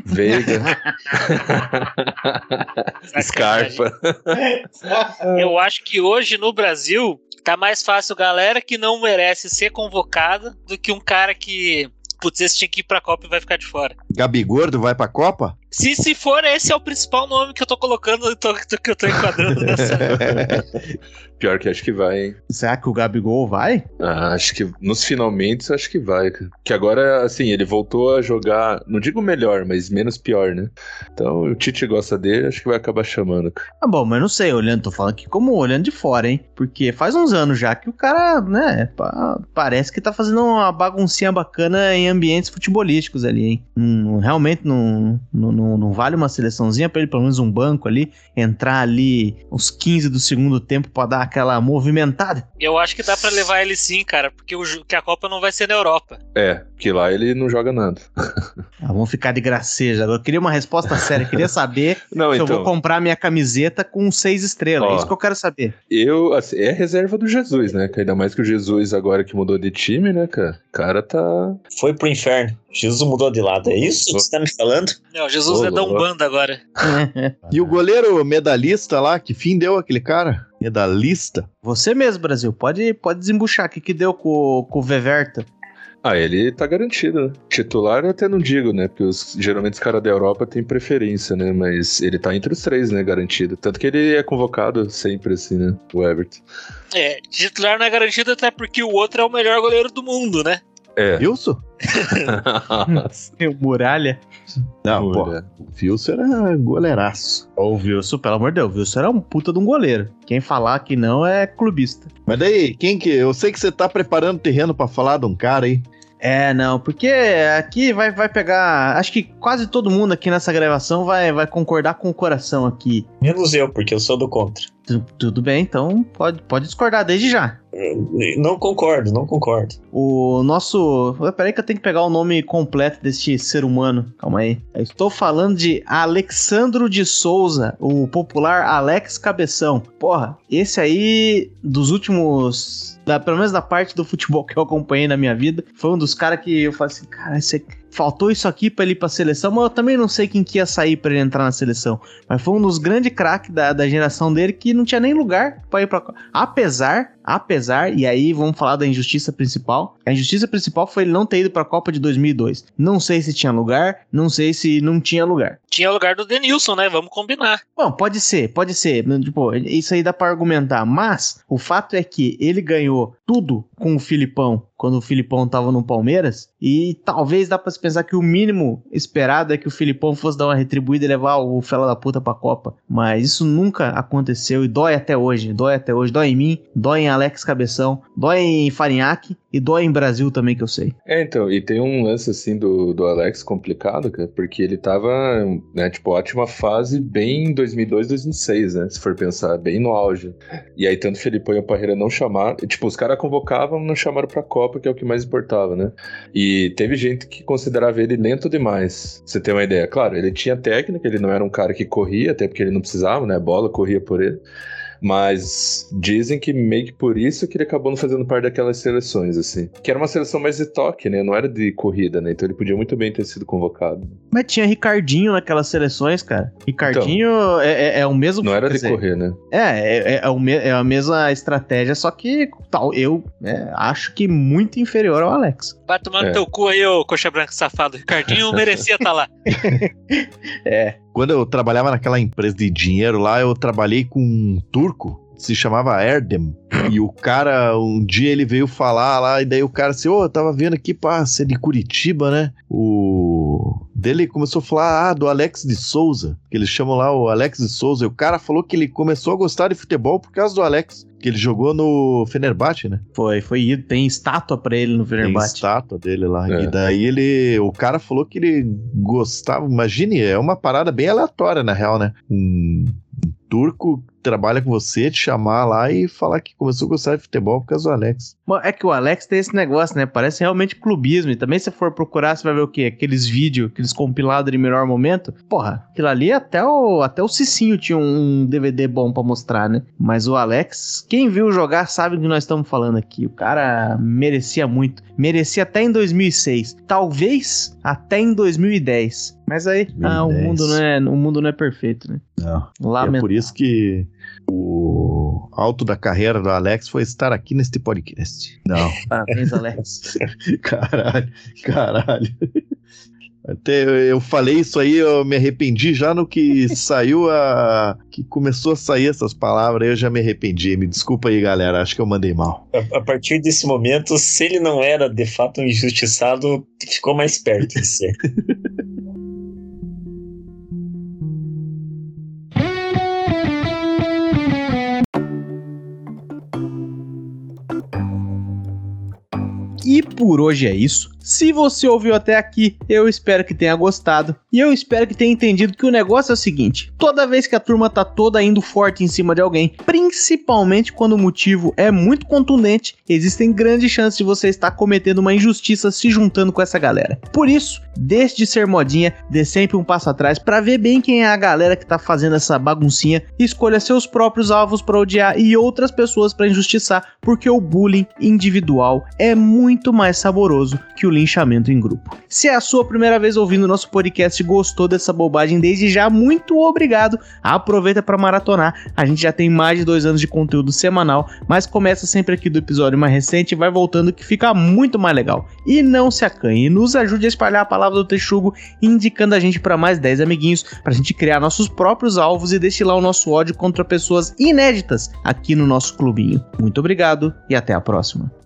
Veiga, (laughs) Scarpa. (laughs) Eu acho que hoje no Brasil tá mais fácil galera que não merece ser convocada do que um cara que. Putz, esse tinha que ir pra Copa e vai ficar de fora. Gabi Gordo vai pra Copa? Se, se for, esse é o principal nome que eu tô colocando, que eu tô enquadrando nessa. (laughs) Pior que acho que vai, hein? Será que o Gabigol vai? Ah, acho que nos finalmente acho que vai. cara. Que agora, assim, ele voltou a jogar, não digo melhor, mas menos pior, né? Então o Tite gosta dele, acho que vai acabar chamando. cara. Ah, bom, mas não sei, olhando, tô falando aqui como olhando de fora, hein? Porque faz uns anos já que o cara, né, pa- parece que tá fazendo uma baguncinha bacana em ambientes futebolísticos ali, hein? Não- realmente não, não, não, não vale uma seleçãozinha pra ele, pelo menos um banco ali, entrar ali uns 15 do segundo tempo pra dar aquela movimentada. Eu acho que dá pra levar ele sim, cara, porque o, que a Copa não vai ser na Europa. É, que lá ele não joga nada. Ah, vamos ficar de graceja. Eu queria uma resposta séria, eu queria saber (laughs) Não, se eu então, vou comprar minha camiseta com seis estrelas. Ó. É isso que eu quero saber. eu, assim, é reserva do Jesus, né? Que ainda mais que o Jesus agora que mudou de time, né, cara? O cara tá. Foi pro inferno. Jesus mudou de lado. É isso que você tá me falando? Não, Jesus Ô, é da. Umbanda agora. (laughs) E o goleiro medalhista lá, que fim deu aquele cara? Medalhista? Você mesmo, Brasil, pode, pode desembuchar. O que, que deu com, com o Veverta? Ah, ele tá garantido, né? Titular eu até não digo, né? Porque os- geralmente os caras da Europa têm preferência, né? Mas ele tá entre os três, né? Garantido. Tanto que ele é convocado sempre, assim, né? O Everton. É, titular não é garantido até porque o outro é o melhor goleiro do mundo, né? É. Wilson? O Muralha. Não, pô. O Wilson era goleiraço. Ô, o Wilson, pelo amor de Deus, o Wilson era um puta de um goleiro. Quem falar que não é clubista. Mas daí, quem que. Eu sei que você tá preparando terreno pra falar de um cara aí. É, não, porque aqui vai, vai pegar. Acho que quase todo mundo aqui nessa gravação vai, vai concordar com o coração aqui. Menos eu, porque eu sou do contra. Tu- tudo bem, então pode, pode discordar desde já. Não concordo, não concordo. O nosso. Peraí que eu tenho que pegar o nome completo deste ser humano. Calma aí. Eu estou falando de Alexandro de Souza, o popular Alex Cabeção. Porra, esse aí, dos últimos. Da, pelo menos da parte do futebol que eu acompanhei na minha vida, foi um dos caras que eu falei assim, cara, esse, faltou isso aqui pra ele ir pra seleção, mas eu também não sei quem que ia sair pra ele entrar na seleção. Mas foi um dos grandes craques da, da geração dele que não tinha nem lugar pra ir pra. Apesar, apesar, e aí vamos falar da injustiça principal. A injustiça principal foi ele não ter ido pra Copa de 2002. Não sei se tinha lugar, não sei se não tinha lugar. Tinha lugar do Denilson, né? Vamos combinar. Bom, pode ser, pode ser. Tipo, isso aí dá pra argumentar. Mas o fato é que ele ganhou tudo com o Filipão quando o Filipão tava no Palmeiras. E talvez dá pra se pensar que o mínimo esperado é que o Filipão fosse dar uma retribuída e levar o fela da puta pra Copa. Mas isso nunca aconteceu e dói até hoje. Dói até hoje. Dói em mim, dói em Alex Cabeção, dói em Farinhaque e dói em Brasil também, que eu sei. É, então, e tem um lance assim do, do Alex complicado, cara, porque ele tava, né, tipo, ótima fase bem em 2002, 2006, né, se for pensar, bem no auge. E aí tanto o Felipão e o Parreira não chamaram, tipo, os caras convocavam, não chamaram pra Copa, que é o que mais importava, né. E teve gente que considerava ele lento demais, pra você ter uma ideia. Claro, ele tinha técnica, ele não era um cara que corria, até porque ele não precisava, né, a bola corria por ele. Mas dizem que meio que por isso que ele acabou não fazendo parte daquelas seleções, assim. Que era uma seleção mais de toque, né? Não era de corrida, né? Então ele podia muito bem ter sido convocado. Mas tinha Ricardinho naquelas seleções, cara. Ricardinho é, é- é o mesmo. Não era de dizer, correr, né? É, é, é, o me- é a mesma estratégia, só que tal, eu é, acho que muito inferior ao Alex. Vai tomar no É. teu cu aí, ô coxa branca safado. Ricardinho (laughs) merecia estar lá. (laughs) É. Quando eu trabalhava naquela empresa de dinheiro lá, eu trabalhei com um turco, se chamava Erdem. E o cara, um dia ele veio falar lá, e daí o cara assim, ô, eu tava vendo aqui, pá, você é de Curitiba, né? O. Dele começou a falar, ah, do Alex de Souza, que eles chamam lá o Alex de Souza. E o cara falou que ele começou a gostar de futebol por causa do Alex, que ele jogou no Fenerbahçe, né? Foi, foi ido. Tem estátua pra ele no Tem Fenerbahçe. estátua dele lá. É. E daí ele. O cara falou que ele gostava. Imagine, é uma parada bem aleatória, na real, né? Um turco trabalha com você, te chamar lá e falar que começou a gostar de futebol por causa do Alex. Mano, É que o Alex tem esse negócio, né? Parece realmente clubismo. E também, se for procurar, você vai ver o quê? Aqueles vídeos, aqueles compilados de melhor momento. Porra, aquilo ali até o, até o Cicinho tinha um DVD bom pra mostrar, né? Mas o Alex, quem viu jogar sabe do que nós estamos falando aqui. O cara merecia muito. Merecia até em 2006. Talvez até em 2010. Mas aí, ah, o 2010. mundo não é, o mundo não é perfeito, né? Não. É Isso que o alto da carreira do Alex foi estar aqui neste podcast. Não. (laughs) Parabéns, Alex. (laughs) caralho, caralho. Até eu- falei isso aí, eu me arrependi já no que saiu a. que começou a sair essas palavras, eu já me arrependi. Me desculpa aí, galera, acho que eu mandei mal. A, a partir desse momento, se ele não era de fato um injustiçado, ficou mais perto de ser. (laughs) por hoje é isso. Se você ouviu até aqui, eu espero que tenha gostado. E eu espero que tenha entendido que o negócio é o seguinte: toda vez que a turma tá toda indo forte em cima de alguém, principalmente quando o motivo é muito contundente, existem grandes chances de você estar cometendo uma injustiça se juntando com essa galera. Por isso, deixe de ser modinha, dê sempre um passo atrás para ver bem quem é a galera que tá fazendo essa baguncinha escolha seus próprios alvos para odiar e outras pessoas para injustiçar, porque o bullying individual é muito mais saboroso que o linchamento em grupo. Se é a sua primeira vez ouvindo nosso podcast e gostou dessa bobagem, desde já, muito obrigado. Aproveita para maratonar. A gente já tem mais de dois anos de conteúdo semanal, mas começa sempre aqui do episódio mais recente e vai voltando que fica muito mais legal. E não se acanhe, nos ajude a espalhar a palavra do Texugo, indicando a gente para mais 10 amiguinhos, pra gente criar nossos próprios alvos e destilar o nosso ódio contra pessoas inéditas aqui no nosso clubinho. Muito obrigado e até a próxima.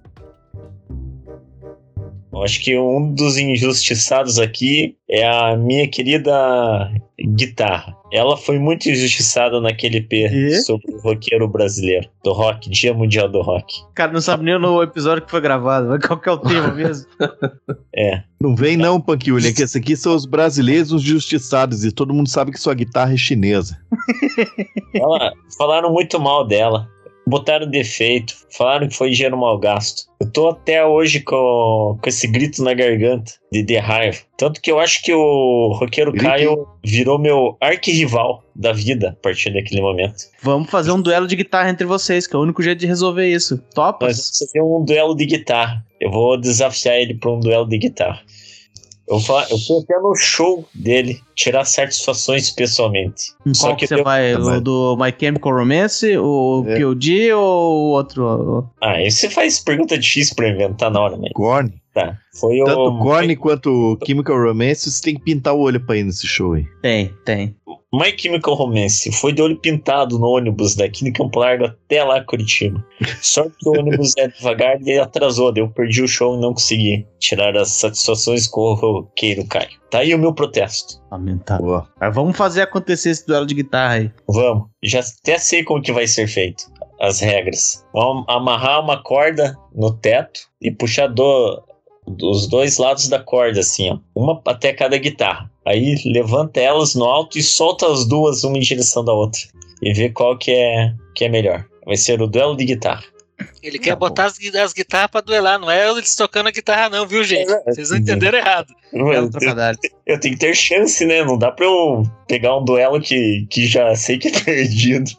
Eu acho que um dos injustiçados aqui é a minha querida guitarra. Ela foi muito injustiçada naquele EP E? sobre o roqueiro brasileiro, do rock, Dia Mundial do Rock. Cara, não sabe nem no episódio que foi gravado, mas qual que é o tema mesmo? (laughs) É, Não vem não, William, que esses aqui são os brasileiros os justiçados e todo mundo sabe que sua guitarra é chinesa. ela, falaram muito mal dela. Botaram defeito, falaram que foi dinheiro mal gasto. Eu tô até hoje com, com esse grito na garganta de, de raiva. Tanto que eu acho que o roqueiro Grito. Caio virou meu arquirrival da vida a partir daquele momento. Vamos fazer um duelo de guitarra entre vocês, que é o único jeito de resolver isso. Topa? Nós vamos fazer um duelo de guitarra. Eu vou desafiar ele para um duelo de guitarra. Eu, vou, eu fui até no show dele tirar satisfações pessoalmente. Em Só qual que, que você vai? O do My Chemical Romance, o É. POD ou o outro? Ah, aí você faz pergunta difícil pra inventar na hora, né? Korn. Tá. Foi Tanto o Korn quanto o Chemical Romance, você tem que pintar o olho pra ir nesse show aí. Tem, tem. My Chemical Romance. Foi de olho pintado no ônibus daqui de Campo Largo até lá Curitiba. Só que o ônibus é devagar e atrasou. daí Eu perdi o show e não consegui tirar as satisfações com o roqueiro Caio. Tá aí o meu protesto. Lamentável. Mas vamos fazer acontecer esse duelo de guitarra aí. Vamos. Já até sei como que vai ser feito. As regras. Vamos amarrar uma corda no teto e puxar do, dos dois lados da corda, assim, ó. Uma até cada guitarra. Aí levanta elas no alto e solta as duas, uma em direção da outra. E vê qual que é, que é melhor. Vai ser o duelo de guitarra. Ele quer botar as, as guitarras pra duelar, não é eles tocando a guitarra, não, viu, gente? Vocês não entenderam errado. Eu, trocadilho. eu tenho que ter chance, né? Não dá pra eu pegar um duelo que, que já sei que é (laughs) perdido.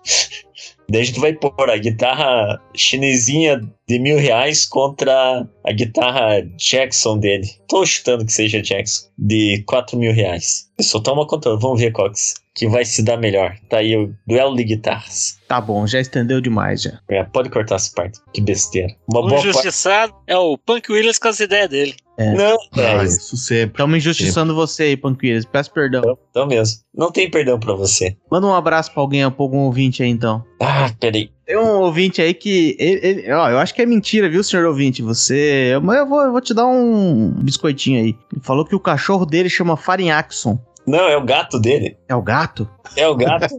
Daí a gente vai pôr a guitarra chinesinha de mil reais contra a guitarra Jackson dele. Tô chutando que seja Jackson. De quatro mil reais. Eu só toma conta, vamos ver qual que, vai se dar melhor. Tá aí o duelo de guitarras. Tá bom, já estendeu demais já. É, pode cortar essa parte. Que besteira. Uma O boa parte. injustiçado é o Punk Williams com as ideias dele. Não, é Ah, isso. isso sempre. Estamos injustiçando você aí, Panqueiras. Peço perdão. Então, então mesmo. Não tem perdão pra você. Manda um abraço pra alguém, pra algum ouvinte aí, então. Ah, peraí. Tem um ouvinte aí que. Ele, ele- ó, eu acho que é mentira, viu, senhor ouvinte? Você. Mas eu vou, eu vou te dar um biscoitinho aí. Ele falou que o cachorro dele chama Farinhaxon. Não, é o gato dele. É o gato? É o gato.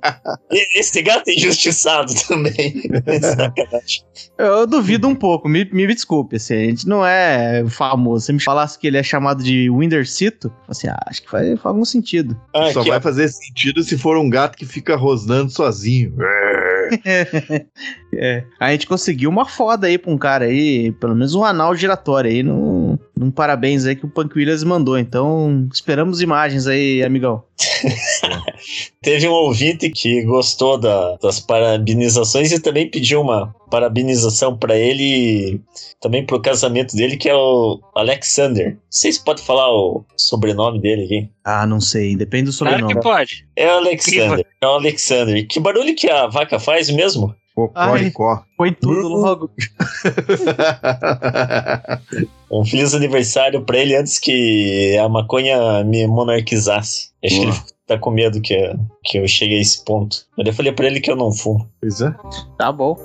Esse gato é injustiçado (laughs) também. Sacanagem. Eu duvido um pouco, me, me desculpe, assim, a gente não é famoso. Se me falasse que ele é chamado de Windercito, assim, ah, acho que faz, faz algum sentido. Ah, Só vai fazer sentido se for um gato que fica rosnando sozinho. (laughs) É. A gente conseguiu uma foda aí pra um cara aí, pelo menos um anal giratório aí, num, num parabéns aí que o Punk Williams mandou. Então, esperamos imagens aí, amigão. (laughs) Teve um ouvinte que gostou da- das parabenizações e também pediu uma parabenização pra ele, também pro casamento dele, que é o Alexander. Não sei se pode falar o sobrenome dele aqui. Ah, não sei, depende do Claro sobrenome. que pode. É o Alexander. É o Alexander. Que barulho que a vaca faz mesmo? Cocoricó. Foi tudo logo. (laughs) Um feliz aniversário pra ele antes que a maconha me monarquizasse. Acho que Boa. ele tá com medo que, que eu chegue a esse ponto. Mas eu falei pra ele que eu não fumo. Pois é. Tá bom.